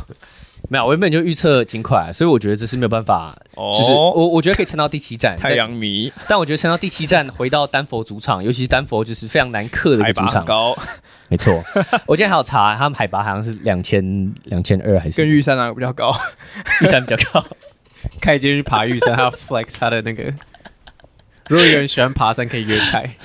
没有，我原本就预测金块，所以我觉得这是没有办法。哦，就是我我觉得可以撑到第七站。太阳迷，但我觉得撑到第七站，回到丹佛主场，尤其是丹佛就是非常难克的一个主场。高，没错。我今天还有查，他们海拔好像是两千两千二，还是跟玉山哪个比较高？玉山比较高。凯今天去爬玉山，还要 flex 他的那个。如果有人喜欢爬山，可以约凯。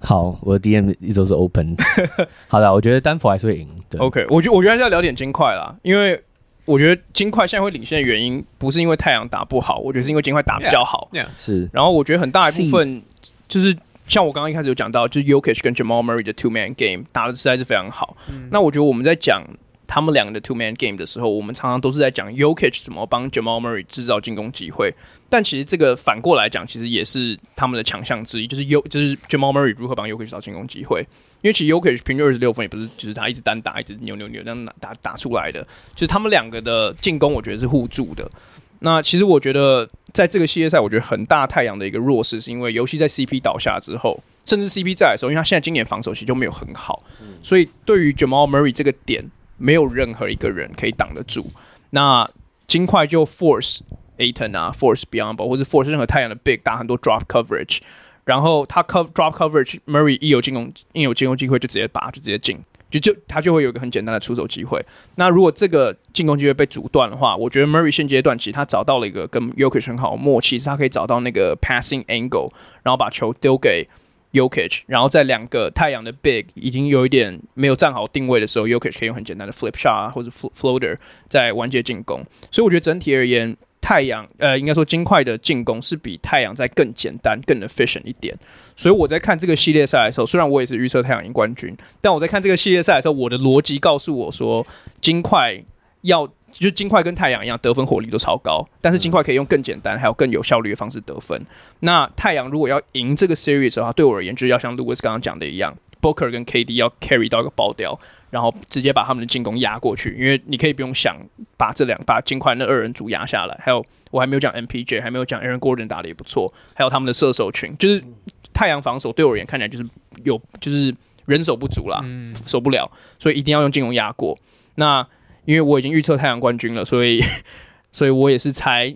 好，我的 DM 一直都是 open。好的，我觉得丹佛还是会赢。对，OK，我觉我觉得还是要聊点金块啦，因为我觉得金块现在会领先的原因，不是因为太阳打不好，我觉得是因为金块打比较好。Yeah, yeah. 是，然后我觉得很大一部分就是像我刚刚一开始有讲到，就是 Jokic 跟 Jamal Murray 的 two man game 打的实在是非常好。嗯、那我觉得我们在讲他们两个的 two man game 的时候，我们常常都是在讲 Jokic 怎么帮 Jamal Murray 制造进攻机会。但其实这个反过来讲，其实也是他们的强项之一，就是 U 就是 Jamal Murray 如何帮 Jokic 找进攻机会。因为其实 Jokic 平均二十六分也不是，就是他一直单打，一直扭扭扭这样打打出来的。就是他们两个的进攻，我觉得是互助的。那其实我觉得在这个系列赛，我觉得很大太阳的一个弱势，是因为尤其在 CP 倒下之后，甚至 CP 在的时候，因为他现在今年防守其实就没有很好，所以对于 Jamal Murray 这个点，没有任何一个人可以挡得住。那金块就 Force。Ayton 啊，Force Biyombo 或者 Force 任何太阳的 Big 打很多 Drop Coverage，然后他 Cover Drop Coverage，Murray 一有进攻，一有进攻机会就直接拔，就直接进。就就他就会有一个很简单的出手机会。那如果这个进攻机会被阻断的话，我觉得 Murray 现阶段其实他找到了一个跟 Yoke 很好默契，是他可以找到那个 passing angle，然后把球丢给 Jokic，然后在两个太阳的 big 已经有一点没有站好定位的时候，Jokic 可以用很简单的 flip shot 啊，或者 floater 在完结进攻。所以我觉得整体而言，太阳呃，应该说金块的进攻是比太阳再更简单、更 efficient 一点。所以我在看这个系列赛的时候，虽然我也是预测太阳赢冠军，但我在看这个系列赛的时候，我的逻辑告诉我说，金块要就金块跟太阳一样，得分火力都超高，但是金块可以用更简单还有更有效率的方式得分。那太阳如果要赢这个 series 的话，对我而言，就是要像 Louis 刚刚讲的一样，Booker 跟 KD 要 carry 到一个爆掉。然后直接把他们的进攻压过去，因为你可以不用想把这两把金块那二人组压下来。还有我还没有讲 MPJ，还没有讲 Aaron Gordon 打的也不错，还有他们的射手群，就是太阳防守对我而言看起来就是有就是人手不足啦，嗯、守不了，所以一定要用进攻压过。那因为我已经预测太阳冠军了，所以所以我也是猜。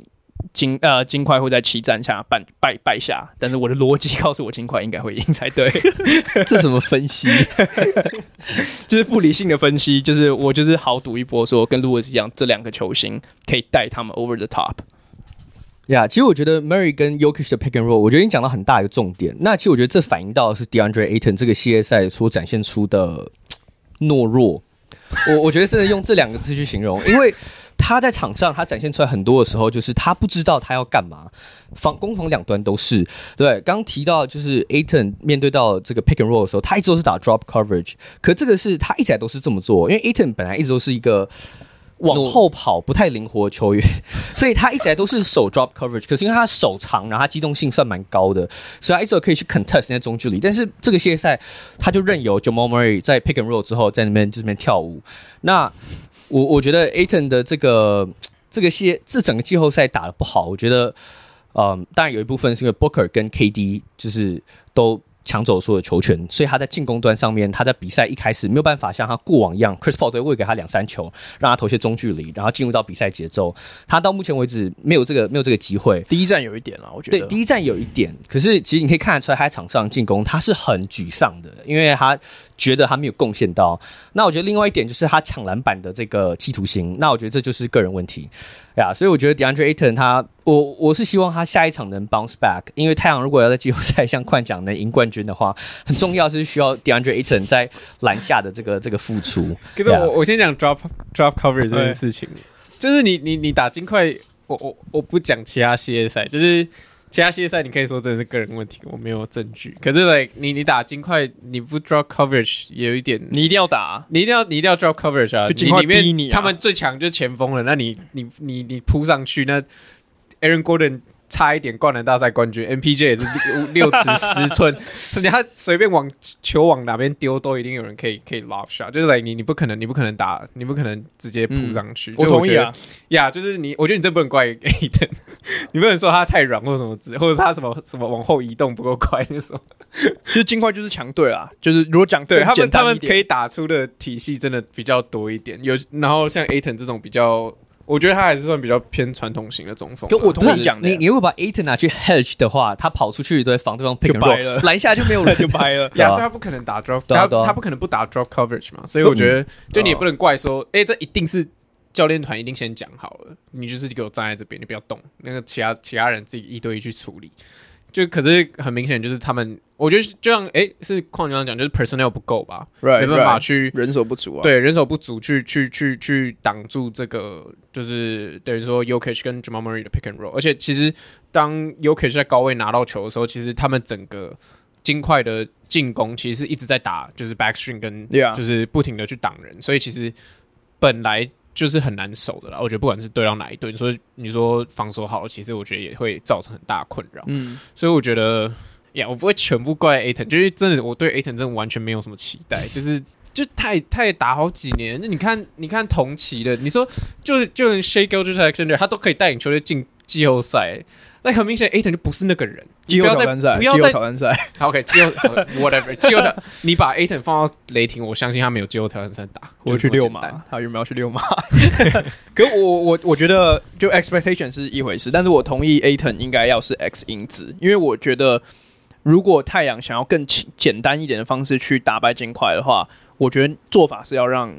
金呃金块会在七战下败败败下，但是我的逻辑告诉我金块应该会赢才对。这什么分析？就是不理性的分析，就是我就是豪赌一波，说跟 Louis 一样，这两个球星可以带他们 over the top。呀，yeah, 其实我觉得 Murray 跟 y o k i s h 的 pick and roll，我觉得你讲到很大一个重点。那其实我觉得这反映到的是 DeAndre Ayton 这个系列赛所展现出的 懦弱。我我觉得真的用这两个字去形容，因为。他在场上，他展现出来很多的时候，就是他不知道他要干嘛，防攻防两端都是。对，刚提到就是 Aton 面对到这个 pick and roll 的时候，他一直都是打 drop coverage，可这个是他一直来都是这么做，因为 Aton 本来一直都是一个。往后跑不太灵活的球员，所以他一直来都是手 drop coverage。可是因为他手长，然后他机动性算蛮高的，所以他一直可以去 contest 那中距离。但是这个系列赛，他就任由 Jamal Murray 在 pick and roll 之后在那边这边跳舞。那我我觉得 Ayton 的这个这个系这整个季后赛打得不好，我觉得，嗯，当然有一部分是因为 Booker 跟 KD 就是都。抢走所有的球权，所以他在进攻端上面，他在比赛一开始没有办法像他过往一样，Chris Paul 都会喂给他两三球，让他投些中距离，然后进入到比赛节奏。他到目前为止没有这个没有这个机会。第一站有一点了，我觉得。对，第一站有一点，可是其实你可以看得出来，他在场上进攻他是很沮丧的，因为他觉得他没有贡献到。那我觉得另外一点就是他抢篮板的这个企图心，那我觉得这就是个人问题。呀，yeah, 所以我觉得 DeAndre Ayton 他，我我是希望他下一场能 bounce back，因为太阳如果要在季后赛像快讲能赢冠军的话，很重要是需要 DeAndre Ayton 在篮下的这个这个付出。可是我 Yeah. 我先讲 drop drop coverage 这件事情，就是你你你打金块，我我我不讲其他系列赛，就是。其他系列赛你可以说真的是个人问题，我没有证据。可是，like 你你打金块，你不 drop coverage 也有一点，你一定要打，你一定要你一定要 drop coverage 啊！你里面你，他们最强就是前锋了，那你你你你扑上去，那 Aaron Gordon。差一点灌篮大赛冠军，MPJ 也是 六尺十寸，你他随便往球往哪边丢，都一定有人可以可以 lob shot，就是来、你你不可能你不可能打，你不可能直接扑上去。嗯、我，同意啊，呀，yeah, 就是你，我觉得你真不能怪 Ayton，你不能说他太软或者什么之，或者他什么什么往后移动不够快那种。就金块就是强队啊，就是如果讲对他们他们可以打出的体系真的比较多一点，有然后像 Ayton 这种比较。我觉得他还是算比较偏传统型的中锋。跟我同意讲的，你你如果把 Ayton 拿去 hedge 的话，他跑出去都会防对方 pick and roll，篮下就没有人 就掰了。亚瑟他不可能打 drop，他他不可能不打 drop coverage 嘛。所以我觉得，就你也不能怪说，哎，这一定是教练团一定先讲好了，你就是给我站在这边，你不要动，那个其他其他人自己一对一去处理。就可是很明显，就是他们，我觉得就像哎，是矿刚刚讲，就是 personnel 不够吧，right, 没办法去人手不足啊，对，人手不足去去去去挡住这个，就是等于说 Jokic 跟 Jamal Murray 的 pick and roll，而且其实当 Jokic 在高位拿到球的时候，其实他们整个金块的进攻其实是一直在打，就是 backstream 跟就是不停的去挡人，所以其实本来。就是很难守的啦，我觉得不管是对到哪一队，你说你说防守好，其实我觉得也会造成很大困扰。嗯，所以我觉得呀，我不会全部怪 Ayton，就是真的我对 Ayton 真的完全没有什么期待，就是就太太打好几年，那你看你看同期的，你说就就连 Shai Gilgeous-Alexander 他都可以带领球队进季后赛。那很明显，Ayton 就不是那个人。季后赛，不要再挑战赛。好，OK，季后 whatever，季后赛，你把 Ayton 放到雷霆，我相信他没有季后挑战赛打。我去遛马，他有没有去遛马？可我我我觉得，就 expectation 是一回事，但是我同意 Ayton 应该要是 X 因子，因为我觉得，如果太阳想要更简简单一点的方式去打败金块的话，我觉得做法是要让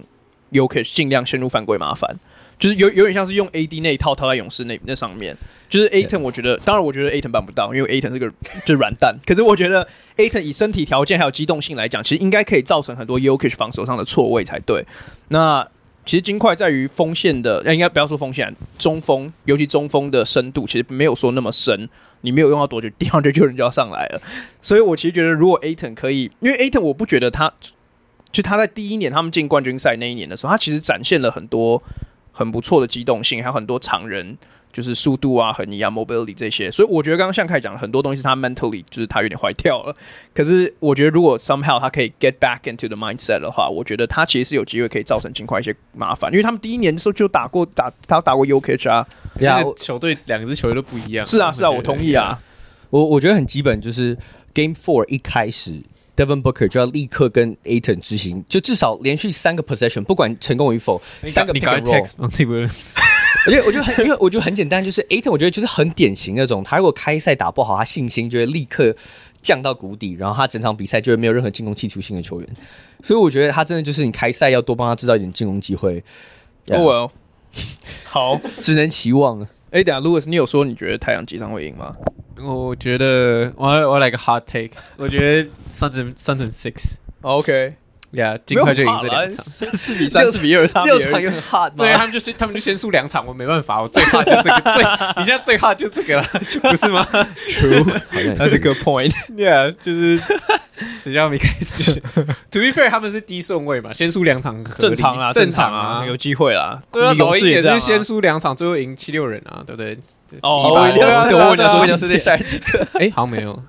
Jokic 尽量陷入犯规麻烦，就是有有点像是用 AD 那一套套在勇士那那上面。就是 Ayton，我觉得，当然我觉得 Ayton 办不到，因为 Ayton 是个就是软蛋。可是我觉得 Ayton 以身体条件还有机动性来讲，其实应该可以造成很多 Yokish 防守上的错位才对。那其实金块在于锋线的，应该不要说锋线，中锋，尤其中锋的深度其实没有说那么深。你没有用到多久，第二队就人就要上来了。所以我其实觉得，如果 Ayton 可以，因为 Ayton 我不觉得他，就他在第一年他们进冠军赛那一年的时候，他其实展现了很多很不错的机动性，还有很多常人。就是速度啊，和你啊，mobility 这些，所以我觉得刚刚像凯讲的很多东西是他 mentally 就是他有点坏掉了。可是我觉得如果 somehow 他可以 get back into the mindset 的话，我觉得他其实是有机会可以造成尽快一些麻烦，因为他们第一年的时候就打过打他打过 Jokic 啊，呀，球队两个支球队都不一样。是啊，是啊，我同意啊。我我觉得很基本，就是 Game Four 一开始。Devin Booker 就要立刻跟 Ayton 执行，就至少连续三个 possession，不管成功与否，三个 pick and roll。我觉得我觉得很，因为我觉得很简单，就是 Ayton，我觉得就是很典型那种，他如果开赛打不好，他信心就会立刻降到谷底，然后他整场比赛就会没有任何进攻企图性的球员。所以我觉得他真的就是你开赛要多帮他制造一点进攻机会。哦，Well，好，只能期望了。哎，等下，Louis，你有说你觉得太阳机场会赢吗？我觉得我我来个 hard take，我觉得三成三成 six，OK，Yeah，，尽快就赢这两场，四比三、四比二，六场也很 hard，对，他们就是他们就先输两场，我没办法，我最 hot 就这个，最你现在最 hot 就这个了，不是吗？True，that's a good point，yeah，就是 谁叫没开始就是 To be fair，他们是低顺位嘛，先输两场正常啊，正常啊，有机会啦，对啊，老鹰也是先输两场，最后赢七六人啊，对不对？哦，对啊，对啊，我讲说是赛季，哎，好像没有，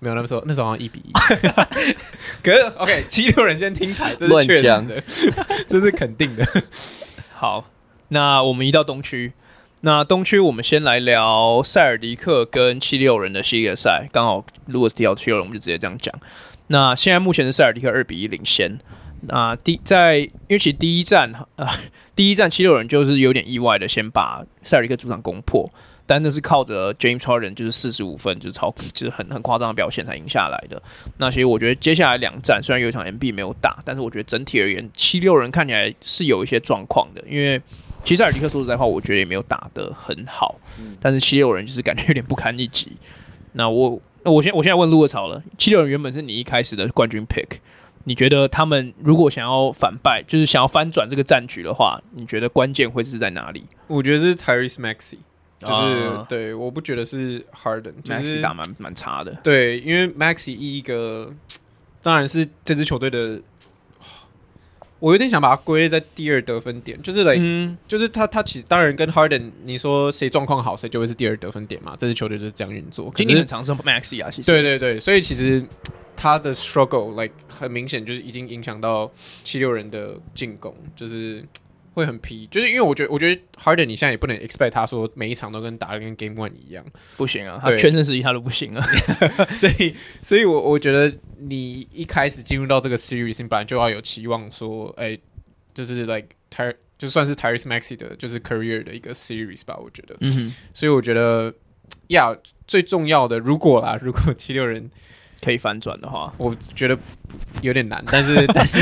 没有，那时候那时候好像一比一。可是 OK，七六人先听台，这是确实的，这是肯定的。好，那我们移到东区，那东区我们先来聊塞尔迪克跟七六人的系列赛。刚好如果是提到七六人，我们就直接这样讲。那现在目前是塞尔迪克二比一领先。那第在，因为其实第一战啊、第一战七六人就是有点意外的先把塞尔迪克主场攻破。但那是靠着 James Harden 就是四十五分，就是超就是很很夸张的表现才赢下来的。那其实我觉得接下来两战虽然有一场 MB 没有打，但是我觉得整体而言，七六人看起来是有一些状况的。因为其实塞尔迪克说实在话，我觉得也没有打得很好，但是七六人就是感觉有点不堪一击。那我那我现我现在问陆克潮了，七六人原本是你一开始的冠军 pick，你觉得他们如果想要反败，就是想要翻转这个战局的话，你觉得关键会是在哪里？我觉得是 Tyrese Maxey。就是、uh, 对，我不觉得是 Harden，Maxey、就是、打蛮蛮差的。对，因为 Maxey 一个，当然是这支球队的，我有点想把它归类在第二得分点，就是来、like, 嗯，就是他他其实当然跟 Harden，你说谁状况好，谁就会是第二得分点嘛。这支球队就是这样运作。今年很长是 Maxey 啊，其实对对对，所以其实他的 struggle like 很明显就是已经影响到七六人的进攻，就是。会很皮，就是因为我觉得，我觉得 Harden 你现在也不能 expect 他说每一场都跟打的跟 Game One 一样，不行啊，他全身实力他都不行啊，所以，所以我我觉得你一开始进入到这个 series，你本来就要有期望说，哎、欸，就是 like Ty 就算是 Tyrese Maxey 的，就是 career 的一个 series 吧，我觉得，嗯哼，所以我觉得，呀，最重要的，如果啦，如果七六人可以反转的话，我觉得有点难，但是，但是。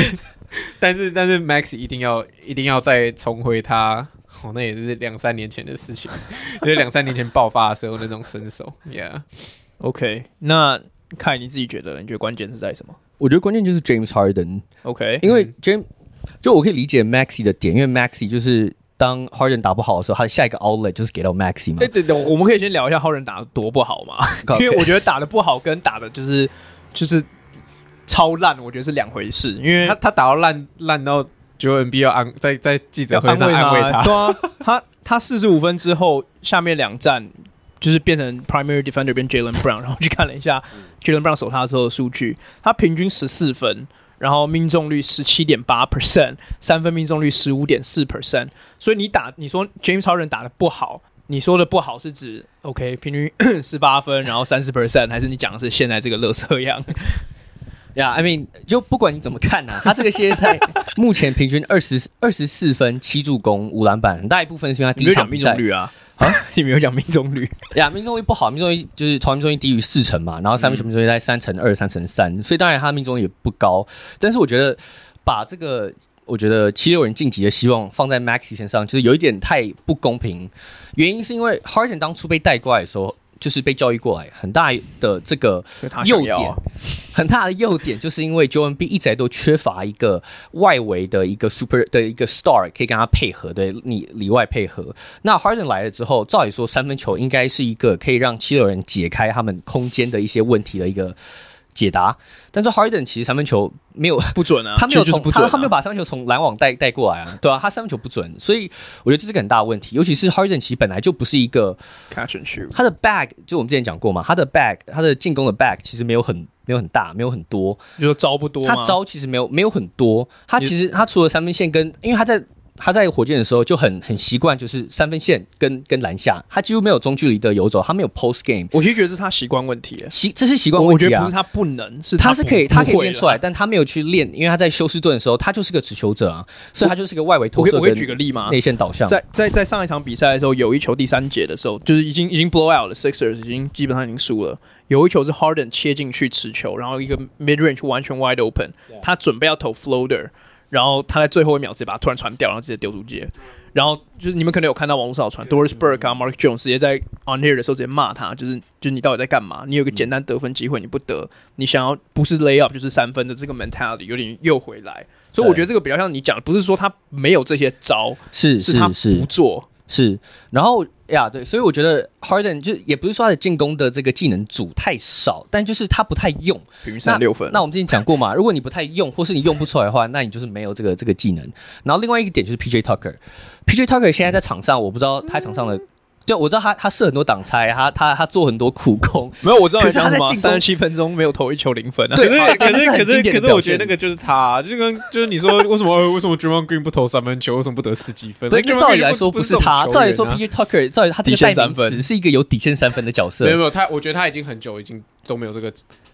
但是但是，Max 一定要一定要再重回他，哦，那也是两三年前的事情，就是两三年前爆发的时候那种身手。Yeah，OK，、okay, 那看你自己觉得，你觉得关键是在什么？我觉得关键就是 James Harden。OK，因为 James 就我可以理解 Maxey 的点，因为 Maxey 就是当 Harden 打不好的时候，他的下一个 outlet 就是给到 Maxey 嘛。对对对，我们可以先聊一下 Harden 打得多不好嘛因为我觉得打的不好跟打的就是就是。超烂，我觉得是两回事，因为他他打到烂烂到 Joel Embiid 要安在在记者会上安慰他，对啊，他他四十五分之后，下面两站就是变成 Primary Defender 变 Jaylen Brown，然后去看了一下 Jaylen Brown 守他的时候的数据，他平均十四分，然后命中率十七点八 percent，三分命中率十五点四 percent，所以你打你说 James Harden 打的不好，你说的不好是指 OK 平均十八分，然后三十 percent，还是你讲的是现在这个乐色样？呀、yeah，I mean，就不管你怎么看呐、啊，他这个系列赛 目前平均二十二十四分、七助攻、五篮板，很大一部分是因为他第一场命中率啊。啊，你没有讲命中率呀？命中率不好，命中率就是投篮命中率低于四成嘛，然后三分球命中率在三成二、三成三，所以当然他命中率也不高。但是我觉得把这个，我觉得七六人晋级的希望放在 Maxey 身上，就是有一点太不公平。原因是因为 Harden 当初被带过来的时候。就是被教育过来，很大的这个优点，很大的优点，就是因为 Joel Embiid 一直都缺乏一个外围的一个 super 的一个 star 可以跟他配合的，你里外配合。那 Harden 来了之后，照理说三分球应该是一个可以让七六人解开他们空间的一些问题的一个。解答，但是 Harden 其实三分球没有 不准啊，他没有从、啊、他他没有把三分球从篮网带带过来啊，对啊，他三分球不准，所以我觉得这是个很大的问题，尤其是 Harden 其实本来就不是一个 catch and shoot，他的 bag 就我们之前讲过嘛，他的 bag 他的进攻的 bag 其实没有很没有很大，没有很多，就说招不多，他招其实没有没有很多，他其实他除了三分线跟，因为他在。他在火箭的时候就很很习惯，就是三分线跟跟篮下，他几乎没有中距离的游走，他没有 post game。我其实觉得是他习惯问题，习这是习惯问题啊。我觉得不是他不能，是他，他是可以，他可以练出来，但他没有去练，因为他在休斯顿的时候，他就是个持球者啊，所以他就是个外围投射。我可以举个例吗？内线导向。在在在上一场比赛的时候，有一球第三节的时候，就是已经已经 blow out 了，Sixers 已经基本上已经输了。有一球是 Harden 切进去持球，然后一个 mid range 完全 wide open，他准备要投 floater。然后他在最后一秒直接把它突然传掉，然后直接丢出界。然后就是你们可能有看到网络上有传，Doris Burke 啊，Mark Jones 直接在 on here 的时候直接骂他，就是就是你到底在干嘛？你有个简单得分机会你不得，你想要不是 lay up 就是三分的这个 mentality 有点又回来。所以我觉得这个比较像你讲的，不是说他没有这些招，是是他不做。是，然后呀，对，所以我觉得 Harden 就也不是说他的进攻的这个技能组太少，但就是他不太用，平均三十六分。那我们之前讲过嘛，如果你不太用，或是你用不出来的话，那你就是没有这个这个技能。然后另外一个点就是 PJ Tucker，PJ Tucker 现在在场上，我不知道他场上的。就我知道他他设很多挡拆，他他他做很多苦工，没有我知道。可是他在三十七分钟没有投一球零分啊。对，可是可是可是我觉得那个就是他，就跟就是你说为什么为什么 Draymond Green 不投三分球，为什么不得十几分？对，照理来说不是他，照理说 PJ Tucker，照理他这个代名词是一个有底线三分的角色。没有没有，他我觉得他已经很久已经都没有这个。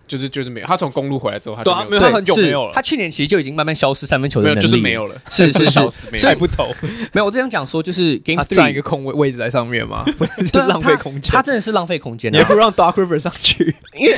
就是就是没有，他从公路回来之后，他就没有，他很久没有了。他去年其实就已经慢慢消失三分球的能力，就是没有了，是是 消失，所以不投。没有，我只想讲说，就是 Game 占一个空位位置在上面嘛，就浪费空间。他真的是浪费空间，你也不让 Dark Rivers 上去，因为。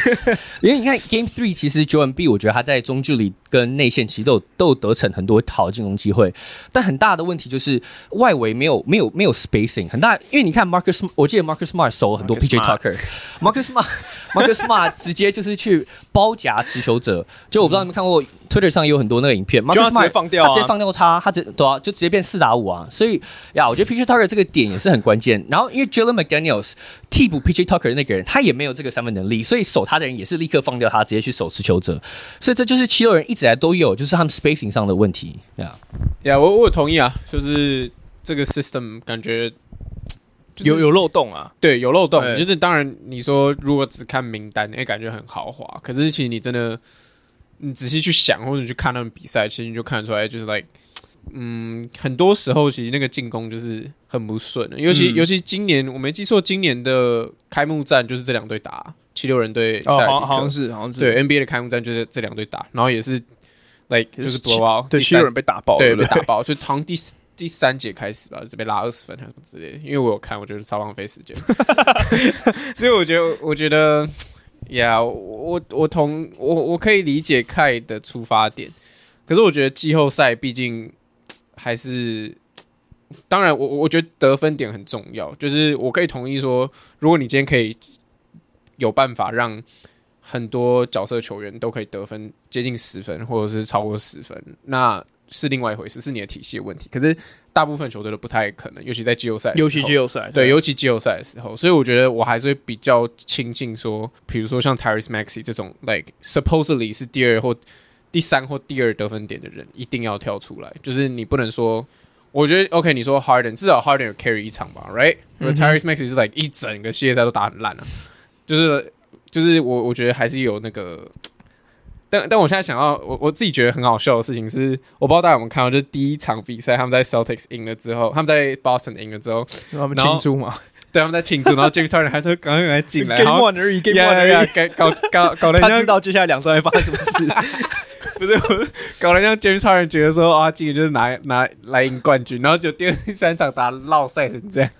因为你看 Game Three，其实 Joel Embiid 我觉得他在中距离跟内线其实都有都有得逞很多好的进攻机会，但很大的问题就是外围没有没有没有 spacing 很大，因为你看 Marcus，我记得 Marcus Smart 守很多 PJ Tucker，Marcus Smart，Marcus Smart 直接就是去包夹持球者，就我不知道你们看过 Twitter 上有很多那个影片，Marcus Smart 放掉，他直接放掉他，他直对啊，就直接变四打五啊，所以呀，我觉得 PJ Tucker 这个点也是很关键。然后因为 Jalen McDaniels 替补 PJ Tucker 的那个人，他也没有这个三分能力，所以守。他的人也是立刻放掉他，直接去守持球者，所以这就是七六人一直来都有，就是他们 spacing 上的问题。呀，呀，我我同意啊，就是这个 system 感觉、就是、有有漏洞啊，对，有漏洞。就是当然你说如果只看名单，哎，感觉很豪华，可是其实你真的你仔细去想或者去看他们比赛，其实你就看得出来，就是 like。嗯，很多时候其实那个进攻就是很不顺，尤其、嗯、尤其今年我没记错，今年的开幕战就是这两队打七六人对塞尔提克，好像是好像是对 NBA 的开幕战就是这两队打，然后也是 like 就是 blow out，对七六人被打爆，对被打爆，就从第第三节开始吧，就被拉二十分还是什么之类的，因为我有看，我觉得超浪费时间，所以我觉得我觉得呀，yeah, 我我同我我可以理解 Kai 的出发点，可是我觉得季后赛毕竟。还是，当然我，我我觉得得分点很重要。就是我可以同意说，如果你今天可以有办法让很多角色球员都可以得分接近十分，或者是超过十分，那是另外一回事，是你的体系的问题。可是大部分球队都不太可能，尤其在季后赛，尤其季后赛，对，尤其季后赛的时候。所以我觉得我还是会比较亲近说，比如说像 Tyrese Maxey 这种，like supposedly 是第二或。第三或第二得分点的人一定要跳出来，就是你不能说，我觉得 OK，你说 Harden 至少 Harden 有 carry 一场吧，right？因为 Tyrese Maxey 是 like 一整个系列赛都打很烂啊，就是就是我我觉得还是有那个，但但我现在想到我我自己觉得很好笑的事情是，我不知道大家有没有看到，就是第一场比赛他们在 Celtics 赢了之后，他们在 Boston 赢了之后，他们庆祝嘛。对，他们在庆祝，然后 James Harden 还说赶快来进来，Game one 而已，Game one 而已，搞搞搞，他知道接下来两周会发生什么事。不是，我搞得让 James Harden 觉得说啊，今年就是拿拿来赢冠军，然后就第二、第三场打落赛成这样，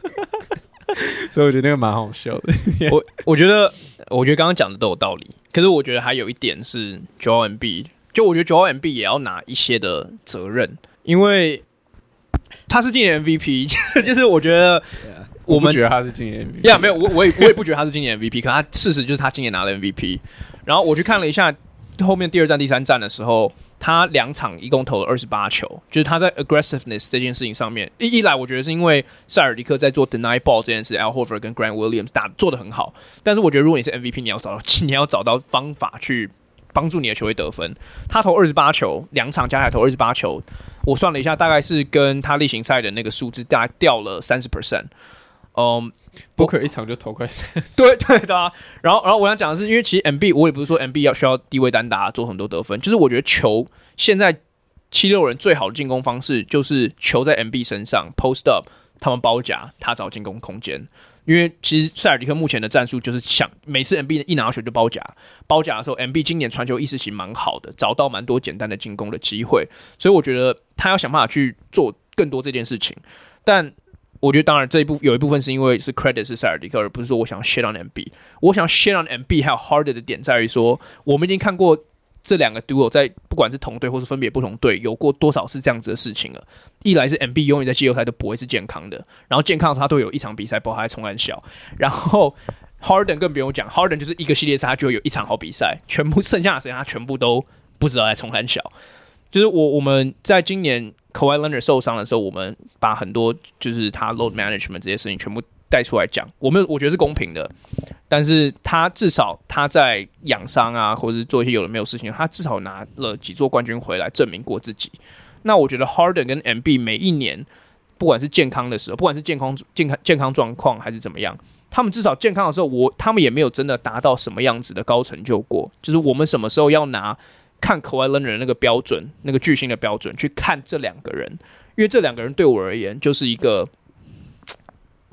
所以我觉得那个蛮好笑的。我我觉得，我觉得刚刚讲的都有道理，可是我觉得还有一点是 Joel Embiid，就我觉得 Joel Embiid 也要拿一些的责任，因为他是今年 MVP，就是我觉得。我们觉得他是今年 MVP，呀，yeah, 没有我我也我也不觉得他是今年 MVP，可他事实就是他今年拿了 MVP。然后我去看了一下后面第二战、第三战的时候，他两场一共投了二十八球，就是他在 aggressiveness 这件事情上面，一一来我觉得是因为塞尔迪克在做 deny ball 这件事，Al Horford 跟 Grant Williams 打做得很好，但是我觉得如果你是 MVP，你要找到你要找到方法去帮助你的球队得分。他投二十八球，两场加起来投二十八球，我算了一下，大概是跟他例行赛的那个数字大概掉了三十 percent。嗯，不可一场就投快三，对对的、啊。然后，然后我想讲的是，因为其实 MB 我也不是说 MB 要需要低位单打做很多得分，就是我觉得球现在七六人最好的进攻方式就是球在 MB 身上 post up，他们包夹，他找进攻空间。因为其实塞尔迪克目前的战术就是想每次 MB 一拿到球就包夹，包夹的时候 MB 今年传球意识其实蛮好的，找到蛮多简单的进攻的机会，所以我觉得他要想办法去做更多这件事情，但。我觉得当然这一部有一部分是因为是 credit 是塞尔迪克，而不是说我想 shit on MB。我想 shit on MB 还有 Harden 的点在于说，我们已经看过这两个 duo 在不管是同队或是分别不同队有过多少次这样子的事情了。一来是 MB 永远在季后赛都不会是健康的，然后健康的他都有一场比赛包括他冲三小，然后 Harden 更不用讲，Harden 就是一个系列赛他就会有一场好比赛，全部剩下的时间他全部都不知道在冲三小。就是我我们在今年。Kawhi Leonard 受伤的时候，我们把很多就是他 load management 这些事情全部带出来讲，我们我觉得是公平的。但是他至少他在养伤啊，或者是做一些有的没有事情，他至少拿了几座冠军回来证明过自己。那我觉得 Harden 跟 MB 每一年，不管是健康的时候，不管是健康健康健康状况还是怎么样，他们至少健康的时候，我他们也没有真的达到什么样子的高成就过。就是我们什么时候要拿？看 Kawhi Leonard 那个标准，那个巨星的标准，去看这两个人，因为这两个人对我而言就是一个，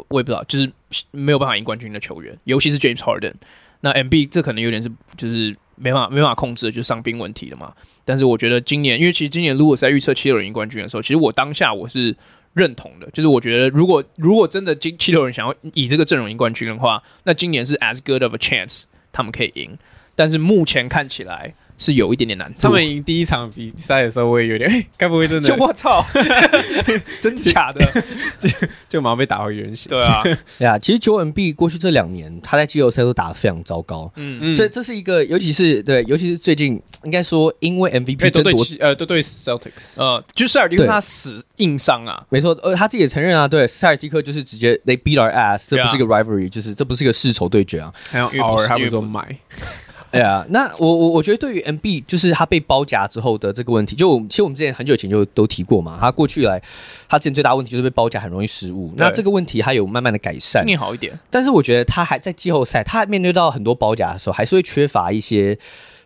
我也不知道，就是没有办法赢冠军的球员，尤其是 James Harden。那 MB 这可能有点是就是没办法没办法控制的，就伤病问题了嘛。但是我觉得今年，因为其实今年如果在预测七六人赢冠军的时候，其实我当下我是认同的，就是我觉得如果如果真的今七六人想要以这个阵容赢冠军的话，那今年是 as good of a chance 他们可以赢。但是目前看起来。是有一点点难度。他们赢第一场比赛的时候，我也有点，哎，该不会真的？就我操，真的假的？就就马上被打回原形。对啊，对啊。其实 Joel Embiid 过去这两年，他在季后赛都打得非常糟糕。嗯嗯，这这是一个，尤其是对，尤其是最近，应该说，因为 MVP 争夺，呃，都对 Celtics，呃，就塞尔迪克他死硬伤啊，没错，呃，他自己也承认啊，对，塞尔迪克就是直接 They beat our ass，这不是一个 rivalry，就是这不是一个世仇对决啊。还有偶尔他们说买。哎呀，那我我我觉得对于 MB 就是他被包夹之后的这个问题，就其实我们之前很久以前就都提过嘛。他过去来，他之前最大问题就是被包夹很容易失误。那这个问题他有慢慢的改善，今年好一点。但是我觉得他还在季后赛，他面对到很多包夹的时候，还是会缺乏一些，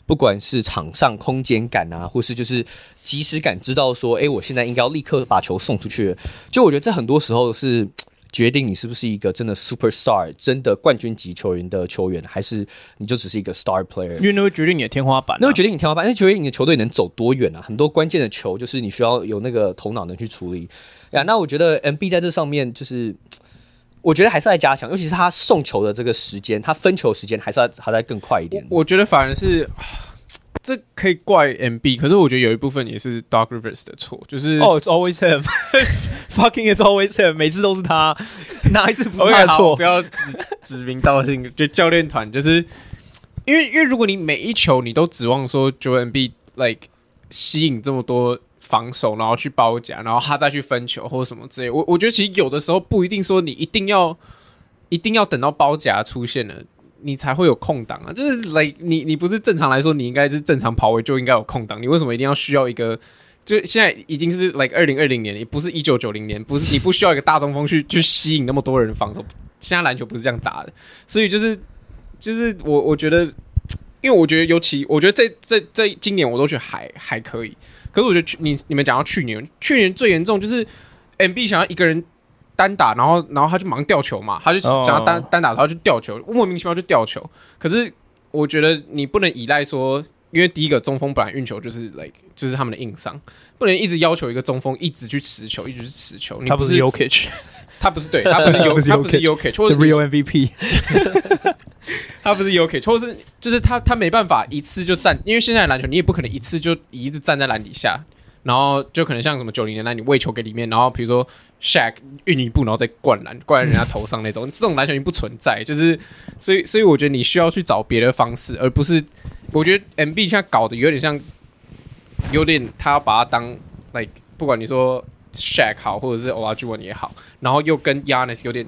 不管是场上空间感啊，或是就是及时感，知道说，哎，我现在应该要立刻把球送出去。就我觉得这很多时候是。决定你是不是一个真的 superstar，真的冠军级球员的球员，还是你就只是一个 star player？因为那会决定你的天花板，啊，那会决定你天花板，那决定你的球队能走多远啊！很多关键的球就是你需要有那个头脑能去处理呀。那我觉得 MB 在这上面就是，我觉得还是在加强，尤其是他送球的这个时间，他分球时间还是要还在更快一点。我觉得反而是。这可以怪 MB，可是我觉得有一部分也是 Doc Rivers 的错，就是哦、oh,，It's always him，fucking It's always him，每次都是他，哪一次不是他的错？Okay, 不要指 指名道姓，就教练团，就是因为因为如果你每一球你都指望说 Joel Embiid like 吸引这么多防守，然后去包夹，然后他再去分球或者什么之类，我我觉得其实有的时候不一定说你一定要一定要等到包夹出现了。你才会有空档啊！就是 like 你你不是正常来说，你应该是正常跑位就应该有空档。你为什么一定要需要一个？就现在已经是 like 二零二零年，也不是一九九零年，不是 你不需要一个大中锋去去吸引那么多人防守。现在篮球不是这样打的，所以就是就是我我觉得，因为我觉得尤其我觉得这这这今年我都觉得还还可以。可是我觉得去你你们讲到去年，去年最严重就是 MB 想要一个人。单打，然后，然后他就忙吊球嘛，他就想要单、oh. 单打，然后就吊球，莫名其妙就吊球。可是我觉得你不能依赖说因为第一个中锋本来运球就是 like 就是他们的硬伤，不能一直要求一个中锋一直去持球，一直去持球。他不是 Jokic，他不是对，他不是 Jokic，他不是 Jokic，或者 Real MVP，他不是 Jokic，或者是就是他他没办法一次就站，因为现在篮球你也不可能一次就一直站在篮底下。然后就可能像什么九零年代，你喂球给里面，然后比如说 Shaq 运一步，然后再灌篮，灌在人家头上那种，这种篮球已经不存在。就是，所以，所以我觉得你需要去找别的方式，而不是我觉得 MB 现在搞的有点像，有点他要把它当 like 不管你说 Shaq 好，或者是 Olajuwon 也好，然后又跟 Giannis 有点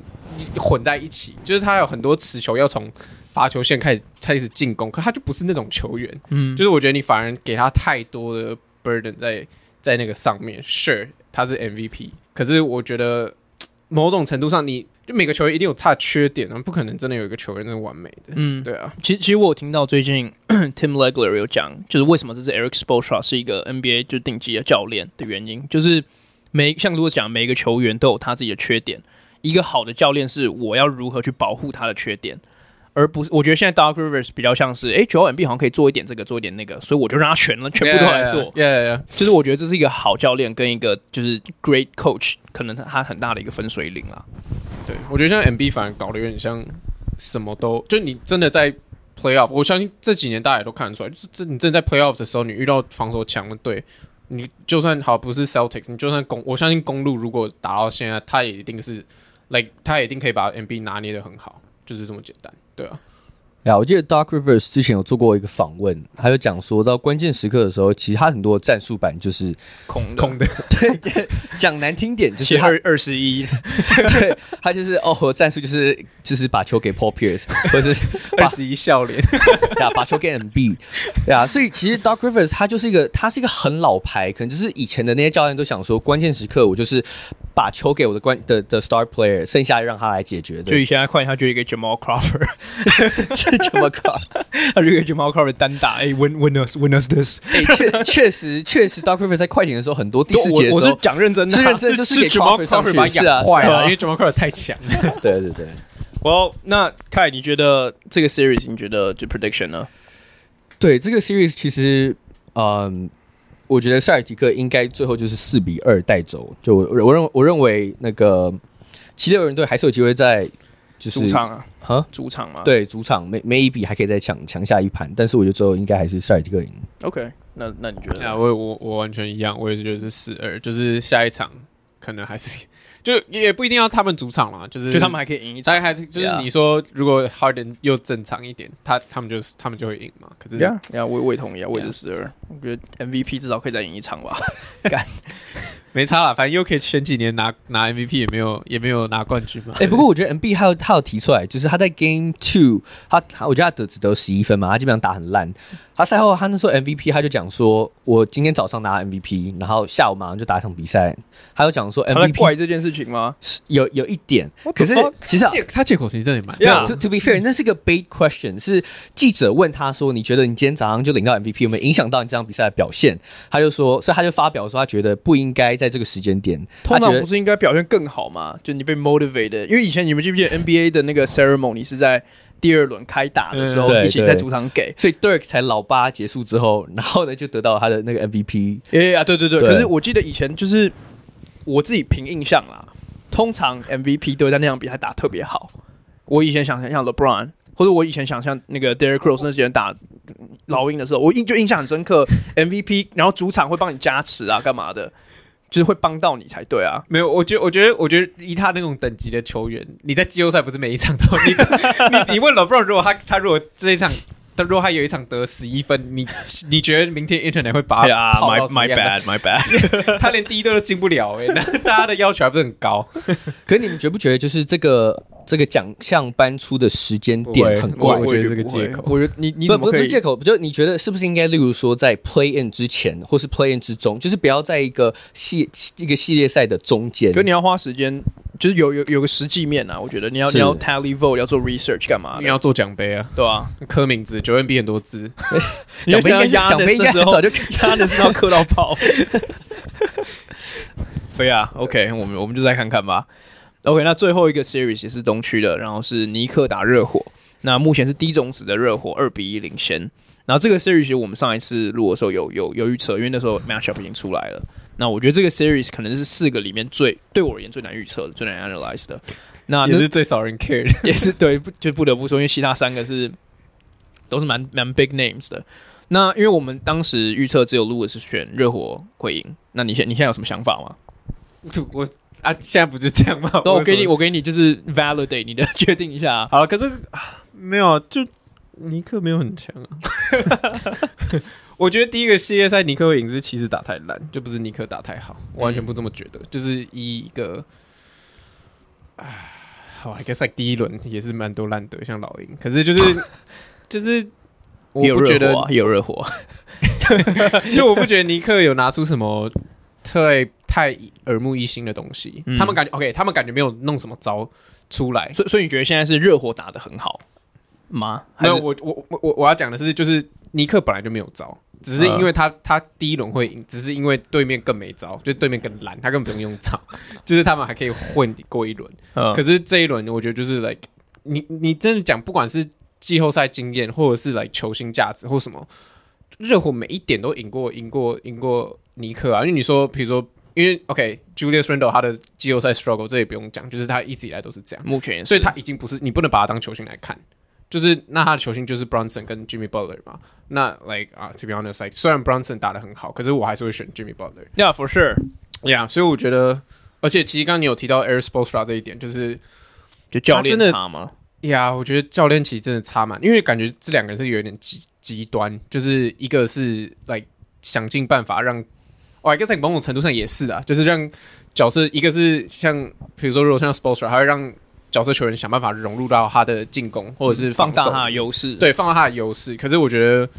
混在一起，就是他有很多持球要从罚球线开始开始进攻，可他就不是那种球员。嗯，就是我觉得你反而给他太多的 burden 在。在那个上面，Sure，他是 MVP，可是我觉得某种程度上你，你就每个球员一定有他的缺点啊，不可能真的有一个球员是完美的。嗯，对啊。其实，其实我有听到最近 Tim Legler 有讲，就是为什么这是 Eric Spoelstra 是一个 NBA 就顶级的教练的原因，就是每像如果讲每一个球员都有他自己的缺点，一个好的教练是我要如何去保护他的缺点。而不是，我觉得现在 Dark Rivers 比较像是，哎，Joel Embiid 好像可以做一点这个，做一点那个，所以我就让他全了，全部都来做。Yeah, yeah, yeah. 就是我觉得这是一个好教练跟一个就是 Great Coach，可能他很大的一个分水岭啦。对，我觉得现在 Embiid 反而搞得有点像什么都，就你真的在 Playoff，我相信这几年大家也都看得出来，就是这你真的在 Playoff 的时候，你遇到防守强的队，你就算好不是 Celtics，你就算公，我相信公路如果打到现在，他也一定是 Like 他也一定可以把 Embiid 拿捏的很好，就是这么简单，对啊。呀，我记得 Doc Rivers 之前有做过一个访问，他就讲说到关键时刻的时候，其实他很多战术板就是空的 空的。对 对，讲难听点就是二二十一，对，他就是哦，和战术就是就是把球给 Paul Pierce，或者是二十一笑脸，呀，把球给 MB，对啊，所以其实 Doc Rivers 他就是一个他是一个很老牌，可能就是以前的那些教练都想说，关键时刻我就是把球给我的关的的 Star Player，剩下让他来解决的。就以前他快，他就一个 Jamal Crawford。怎么搞？他如果 Jamal Crawford 单打，哎，win win us win us this，哎，确确实确实，Doc Rivers 在快艇的时候，很多第四节的时候，我是讲认真的，是认真，就是给 Jamal Crawford 把他养坏了，因为 Jamal Crawford 太强。对对对，Well，那 Kai，你觉得这个 series，你觉得就 prediction 呢？对这个 series，其实，嗯，我觉得塞尔提克应该最后就是四比二带走。就我我认我认为那个七六人队还是有机会在。就是主场啊，哈，主场嘛，对，主场没没一笔还可以再抢抢下一盘，但是我觉得最后应该还是塞尔提克赢。OK，那那你觉得？啊，我我我完全一样，我也是觉得是四二，就是下一场可能还是就也不一定要他们主场了，就是就他们还可以赢一场，还是就是你说如果 Harden 又正常一点，他他们就是他们就会赢嘛。可是呀呀，我我也同意啊，我也是四二，我觉得 MVP 至少可以再赢一场吧，干。没差了，反正又可以前几年拿拿 MVP 也没有也没有拿冠军嘛。哎、欸，不过我觉得 MB 还有他有提出来，就是他在 Game Two，他我觉得他得只得十一分嘛，他基本上打很烂。他赛后他那时候 MVP，他就讲说，我今天早上拿 MVP，然后下午马上就打一场比赛。他有讲说 MVP 怪这件事情吗？是有有一点，可是其实、啊、他借口其实真的蛮。Yeah, to, to be fair，那是个 bait question，是记者问他说，你觉得你今天早上就领到 MVP 有没有影响到你这场比赛的表现？他就说，所以他就发表说，他觉得不应该在这个时间点。通常不是应该表现更好吗？就你被 motivated，因为以前你们记不记得 NBA 的那个 ceremony 是在。第二轮开打的时候，一起在主场给，所以 Dirk 才老八结束之后，然后呢就得到他的那个 MVP。哎呀，对对对，可是我记得以前就是我自己凭印象啦，通常 MVP 都会在那场比赛打特别好。我以前想象像 LeBron，或者我以前想象那个 Derrick Rose 那些人打老鹰的时候，我印就印象很深刻，MVP，然后主场会帮你加持啊，干嘛的？就是会帮到你才对啊！没有，我觉得，我觉得，我觉得，以他那种等级的球员，你在季后赛不是每一场都你 你你问了，不知道如果他他如果这一场，他如果他有一场得十一分，你你觉得明天 Internet 会把他？My my bad my bad，他连第一队都进不了哎、欸，那 大家的要求还不是很高？可是你们觉不觉得就是这个？这个奖项颁出的时间点很怪，我觉得这个借口。我觉得你你怎么可以借口？不就你觉得是不是应该，例如说在 Play In 之前，或是 Play In 之中，就是不要在一个系一个系列赛的中间。可你要花时间，就是有有有个实际面啊。我觉得你要你要 Tally Vote，要做 Research 干嘛？你要做奖杯啊，对啊，刻名字，九 N B 很多字，奖杯应该奖杯应该早就压的是要刻到爆。对啊，OK，我们我们就再看看吧。OK，那最后一个 series 也是东区的，然后是尼克打热火。那目前是低种子的热火二比一领先。然后这个 series 其实我们上一次录的时候有有有预测，因为那时候 matchup 已经出来了。那我觉得这个 series 可能是四个里面最对我而言最难预测的、最难 analyze 的。那也是最少人 care 的，也是对，就不得不说，因为其他三个是都是蛮蛮 big names 的。那因为我们当时预测只有 Lewis 是选热火会赢，那你现你现在有什么想法吗？就我啊，现在不就这样吗？那我给你，我给你就是 validate 你的决定一下。好，可是没有，就尼克没有很强啊。我觉得第一个系列赛尼克会赢是骑士打太烂，就不是尼克打太好，我完全不这么觉得。嗯、就是一个，唉。好，I guess like 第一轮也是蛮多烂队，像老鹰。可是就是 就是，我不觉得有热火，就我不觉得尼克有拿出什么太太耳目一新的东西。嗯、他们感觉 OK，他们感觉没有弄什么招出来。所以所以你觉得现在是热火打的很好吗？没有，我我我我要讲的是，就是尼克本来就没有招。只是因为他他第一轮会赢，只是因为对面更没招，就对面更烂，他根本不用用招，就是他们还可以混过一轮。可是这一轮我觉得就是 like 你你真的讲，不管是季后赛经验，或者是来、like、球星价值或什么，热火每一点都赢过赢过赢过尼克啊。因为你说，比如说，因为 OK Julius Randle 他的季后赛 struggle 这也不用讲，就是他一直以来都是这样，目前，所以他已经不是你不能把他当球星来看。就是那他的球星就是 Bronson 跟 Jimmy Butler 嘛。那 like 啊、uh,，to be honest，、like, 虽然 Bronson 打的很好，可是我还是会选 Jimmy Butler。Yeah，for sure。Yeah，所以我觉得，而且其实刚刚你有提到 Air Spoelstra 这一点，就是就教练差吗？呀，yeah, 我觉得教练其实真的差蛮，因为感觉这两个人是有点极极端，就是一个是 like 想尽办法让，哦 guess 在某种程度上也是啊，就是让角色，一个是像比如说如果像 Spoelstra，还会让。角色球员想办法融入到他的进攻，或者是放大他的优势。对，放大他的优势。可是我觉得，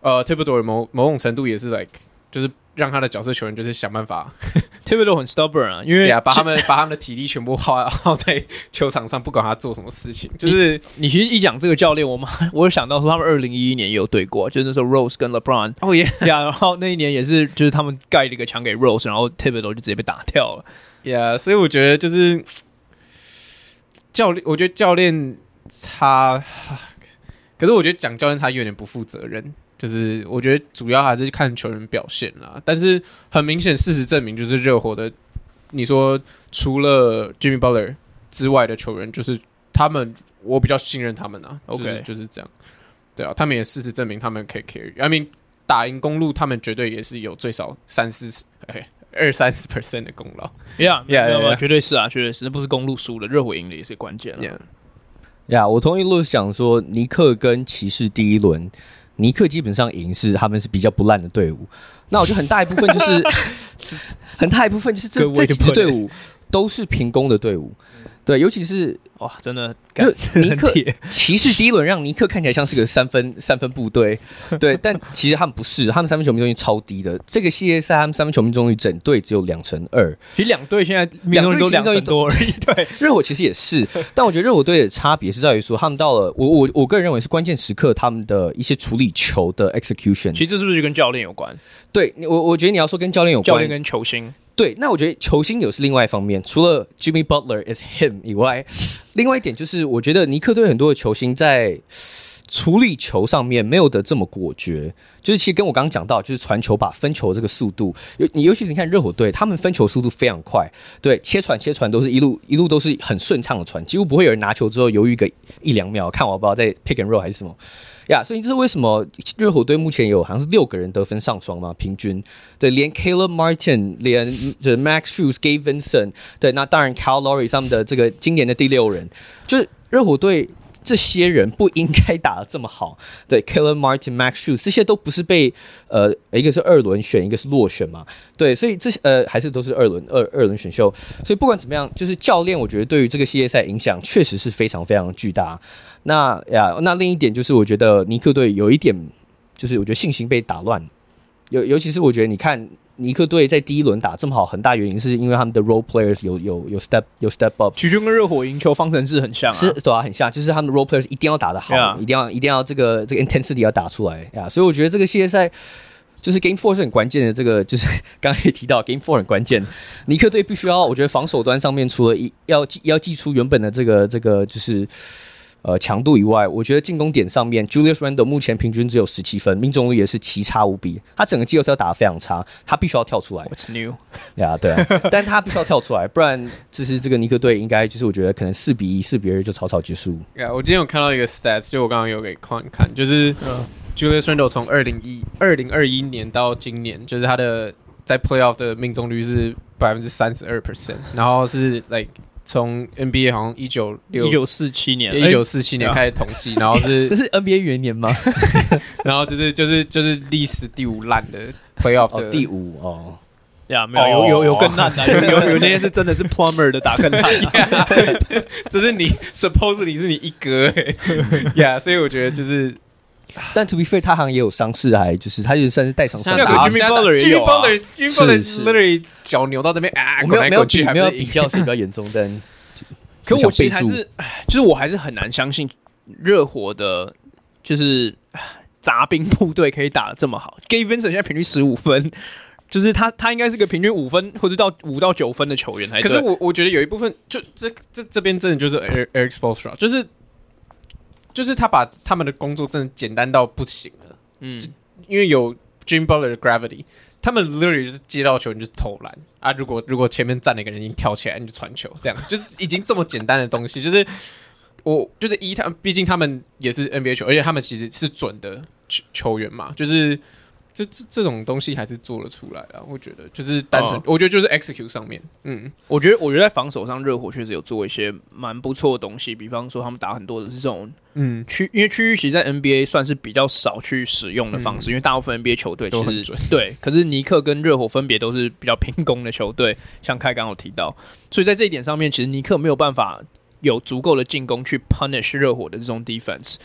呃，Thibodeau 某某种程度也是 like，就是让他的角色球员就是想办法。Thibodeau 很 stubborn 啊，因为把他们 把他们的体力全部耗耗在球场上，不管他做什么事情。就是你，你其实一讲这个教练，我们 我有想到说，他们二零一一年也有对过，就是那时候 Rose 跟 LeBron。哦耶，呀，然后那一年也是，就是他们盖了一个墙给 Rose，然后 Thibodeau 就直接被打掉了。呀，所以我觉得就是。教练，我觉得教练差，可是我觉得讲教练差有点不负责任。就是我觉得主要还是看球员表现啦。但是很明显，事实证明，就是热火的，你说除了 Jimmy Butler 之外的球员，就是他们，我比较信任他们啊。OK，就是这样。对啊，他们也事实证明他们可以 carry。I mean，打赢公路，他们绝对也是有最少三四十。二三十 percent 的功劳，Yeah，Yeah，绝对是啊，绝对是，那不是公路输了，热火赢了也是关键了。Yeah，我同意路想说，尼克跟骑士第一轮，尼克基本上赢是他们是比较不烂的队伍，那我觉得很大一部分就是，很大一部分就是这这几支队伍都是平攻的队伍，对，尤其是。哇，真的，就尼克骑士第一轮让尼克看起来像是个三分三分部队，对，但其实他们不是，他们三分球命中率超低的。这个系列赛他们三分球命中率整队只有两成二，其实两队现在命中率都两成多而已。对，热火其实也是，但我觉得热火队的差别是在于说，他们到了我我我个人认为是关键时刻，他们的一些处理球的 execution，其实这是不是就跟教练有关？对，我我觉得你要说跟教练有关，教练跟球星。对，那我觉得球星有是另外一方面，除了 Jimmy Butler is him 以外，另外一点就是我觉得尼克队很多的球星在处理球上面没有得这么果决，就是其实跟我刚刚讲到，就是传球把分球这个速度，尤你尤其是你看热火队，他们分球速度非常快，对，切传切传都是一路一路都是很顺畅的传，几乎不会有人拿球之后犹豫个一两秒，看我不知道在 pick and roll 还是什么。呀所以这是为什么热火队目前有好像是六个人得分上双嘛，平均对，连 Caleb Martin，连就是 Max Strus Gabe Vincent，对，那当然 Kyle Lowry 他们的这个今年的第六人，就是热火队。这些人不应该打得这么好，对 k i l l e r Martin、Max Strus 这些都不是被呃一个是二轮选，一个是落选嘛，对，所以这些呃还是都是二轮二二轮选秀，所以不管怎么样，就是教练我觉得对于这个系列赛影响确实是非常非常巨大。那呀，那另一点就是我觉得尼克队有一点就是我觉得信心被打乱，尤尤其是我觉得你看。尼克队在第一轮打这么好，很大原因是因为他们的 role players 有有有 step 有 step up，其实跟热火赢球方程式很像，啊，是，对啊，很像，就是他们的 role players 一定要打得好，Yeah. 一定要一定要这个这个 intensity 要打出来呀，yeah, 所以我觉得这个系列赛就是 Game Four 是很关键的，这个就是 刚才也提到 Game Four 很关键，尼克队必须要，我觉得防守端上面除了一要要祭出原本的这个这个就是。呃强度以外，我觉得进攻点上面，Julius Randle 目前平均只有十七分，命中率也是奇差无比。他整个季后赛打得非常差，他必须要跳出来。What's new？呀，yeah, 对啊，但他必须要跳出来，不然就是这个尼克队应该就是我觉得可能四比一、四比二就草草结束。呀，yeah, 我今天有看到一个 stats，就我刚刚有给看看，就是 Julius Randle 从二零一二零二一年到今年，就是他的在 Playoff 的命中率是百分之三十二 percent，然后是 like。从 NBA 好像一九六一九四七年。一九四七年开始统计，然后是 这是 NBA 元年吗？然后就是就是就是历史第五烂的 Playoff 的第五哦，呀没有有有有更烂的，有有有那些是真的是 Plumber 的打更烂，这是你 Supposedly 是你一哥哎。呀，所以我觉得就是。但 To be fair，他好像也有伤势，还就是他就算是带伤伤。Jimmy Butler，Jimmy Butler，Jimmy Butler，literally 脚扭到这边啊，没有没有比没有比较是比较严重，但 可我其实还是，就是我还是很难相信热火的，就是杂兵部队可以打的这么好。Gabe Vincent 现在平均十五分，就是他他应该是个平均五分或者到五到九分的球员。可是我我觉得有一部分就这这这边真的就是 Erik Spoelstra，就是。就是他把他们的工作真的简单到不行了，嗯，因为有 Jimmy Butler 的 gravity，他们 literally 就是接到球你就投篮。啊，如果如果前面站了一个人，你跳起来你就传球，这样。就已经这么简单的东西，就是我就是一他，毕竟他们也是 NBA 球，而且他们其实是准的球球员嘛，就是。这这这种东西还是做得出来啊，我觉得就是单纯，我觉得就是 execute 上面，嗯，我觉得我觉得在防守上，热火确实有做一些蛮不错的东西，比方说他们打很多的是这种，嗯，区，因为区域其实，在 NBA 算是比较少去使用的方式，因为大部分 NBA 球队其实很准，对，可是尼克跟热火分别都是比较拼攻的球队，像开刚有提到，所以在这一点上面，其实尼克没有办法有足够的进攻去 punish 热火的这种 defense。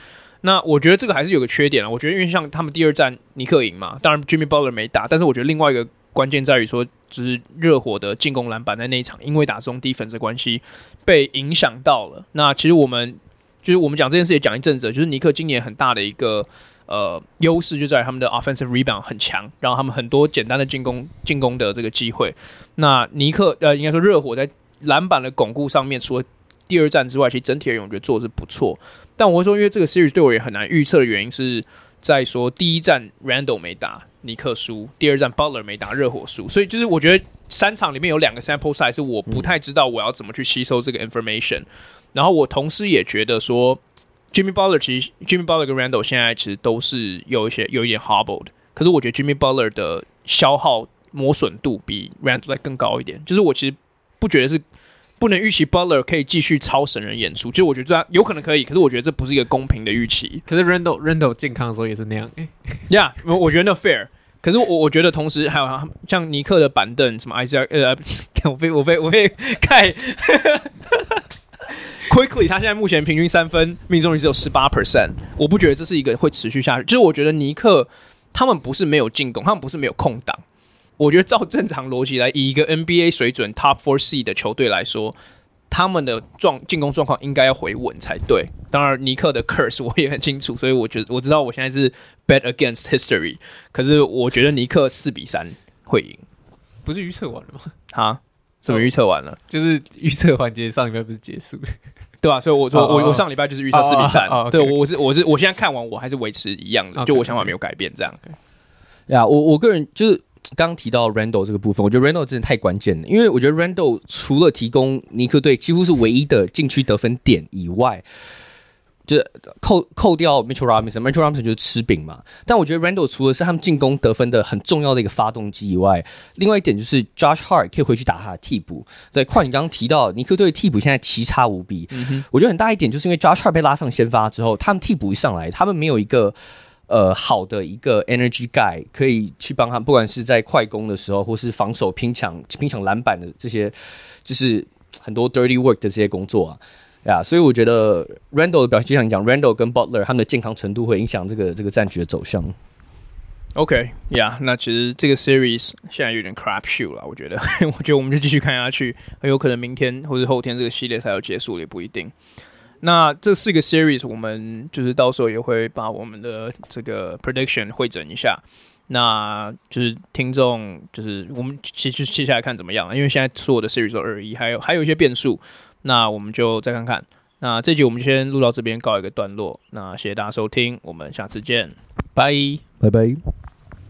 那我觉得这个还是有个缺点啊。我觉得因为像他们第二战尼克赢嘛，当然 Jimmy Butler 没打，但是我觉得另外一个关键在于说，就是热火的进攻篮板在那一场因为打中 defense 的关系被影响到了。那其实我们就是我们讲这件事也讲一阵子，就是尼克今年很大的一个呃优势就在于他们的 offensive rebound 很强，然后他们很多简单的进攻进攻的这个机会。那尼克呃应该说热火在篮板的巩固上面，除了第二战之外，其实整体而言我觉得做的是不错。但我会说，因为这个 series 对我也很难预测的原因是在说，第一战 Randall 没打，尼克输；第二战 Butler 没打，热火输。所以就是我觉得三场里面有两个 sample size 是我不太知道我要怎么去吸收这个 information。然后我同时也觉得说，Jimmy Butler 其实 Jimmy Butler 跟 Randle 现在其实都是有一些有一点 hobbled，可是我觉得 Jimmy Butler 的消耗磨损度比 Randle 再更高一点。就是我其实不觉得是。不能预期 Butler 可以继续超神人演出，就我觉得这有可能可以，可是我觉得这不是一个公平的预期。可是 Randle Randle 健康的时候也是那样，呀、yeah，我觉得那 fair。可是我我觉得同时还有像尼克的板凳，什么 Isaiah 呃，我被我被我被盖 Quickley，他现在目前平均三分命中率只有十八 percent，我不觉得这是一个会持续下去。就是我觉得尼克他们不是没有进攻，他们不是没有空档。我觉得照正常逻辑来，以一个 NBA 水准 Top Four C 的球队来说，他们的状进攻状况应该要回稳才对。当然，尼克的 Curse 我也很清楚，所以我觉得我知道我现在是 Bet against history。可是我觉得尼克四比三会赢，不是预测完了吗？啊？什么预测完了？就是预测环节上礼拜不是结束了，对吧、啊？所以我说我我上礼拜就是预测四比三。对，我是我是我现在看完我还是维持一样的，就我想法没有改变这样。呀，我我个人就是。刚刚提到 Randall 这个部分，我觉得 Randall 真的太关键了，因为我觉得 Randall 除了提供尼克队几乎是唯一的禁区得分点以外，就扣扣掉 Mitchell Robinson，Mitchell Robinson 就是吃饼嘛。但我觉得 Randall 除了是他们进攻得分的很重要的一个发动机以外，另外一点就是 Josh Hart 可以回去打他的替补。对，况你刚刚提到尼克队替补现在奇差无比，嗯、我觉得很大一点就是因为 Josh Hart 被拉上先发之后，他们替补一上来，他们没有一个。呃，好的一个 energy guy 可以去帮他，不管是在快攻的时候，或是防守拼抢、拼抢篮板的这些，就是很多 dirty work 的这些工作啊，呀，所以我觉得 Randle 的表现，就像你讲，Randle 跟 Butler 他们的健康程度会影响这个这个战局的走向。OK，yeah，那其实这个 series 现在有点 crap show 了，我觉得，我觉得我们就继续看下去，很有可能明天或者后天这个系列赛要结束，也不一定。那这四个 series，我们就是到时候也会把我们的这个 prediction 会整一下，那就是听众就是我们其实接下来看怎么样，因为现在所有的 series 都二一，还有还有一些变数，那我们就再看看。那这集我们就先录到这边，告一个段落。那谢谢大家收听，我们下次见，拜拜拜。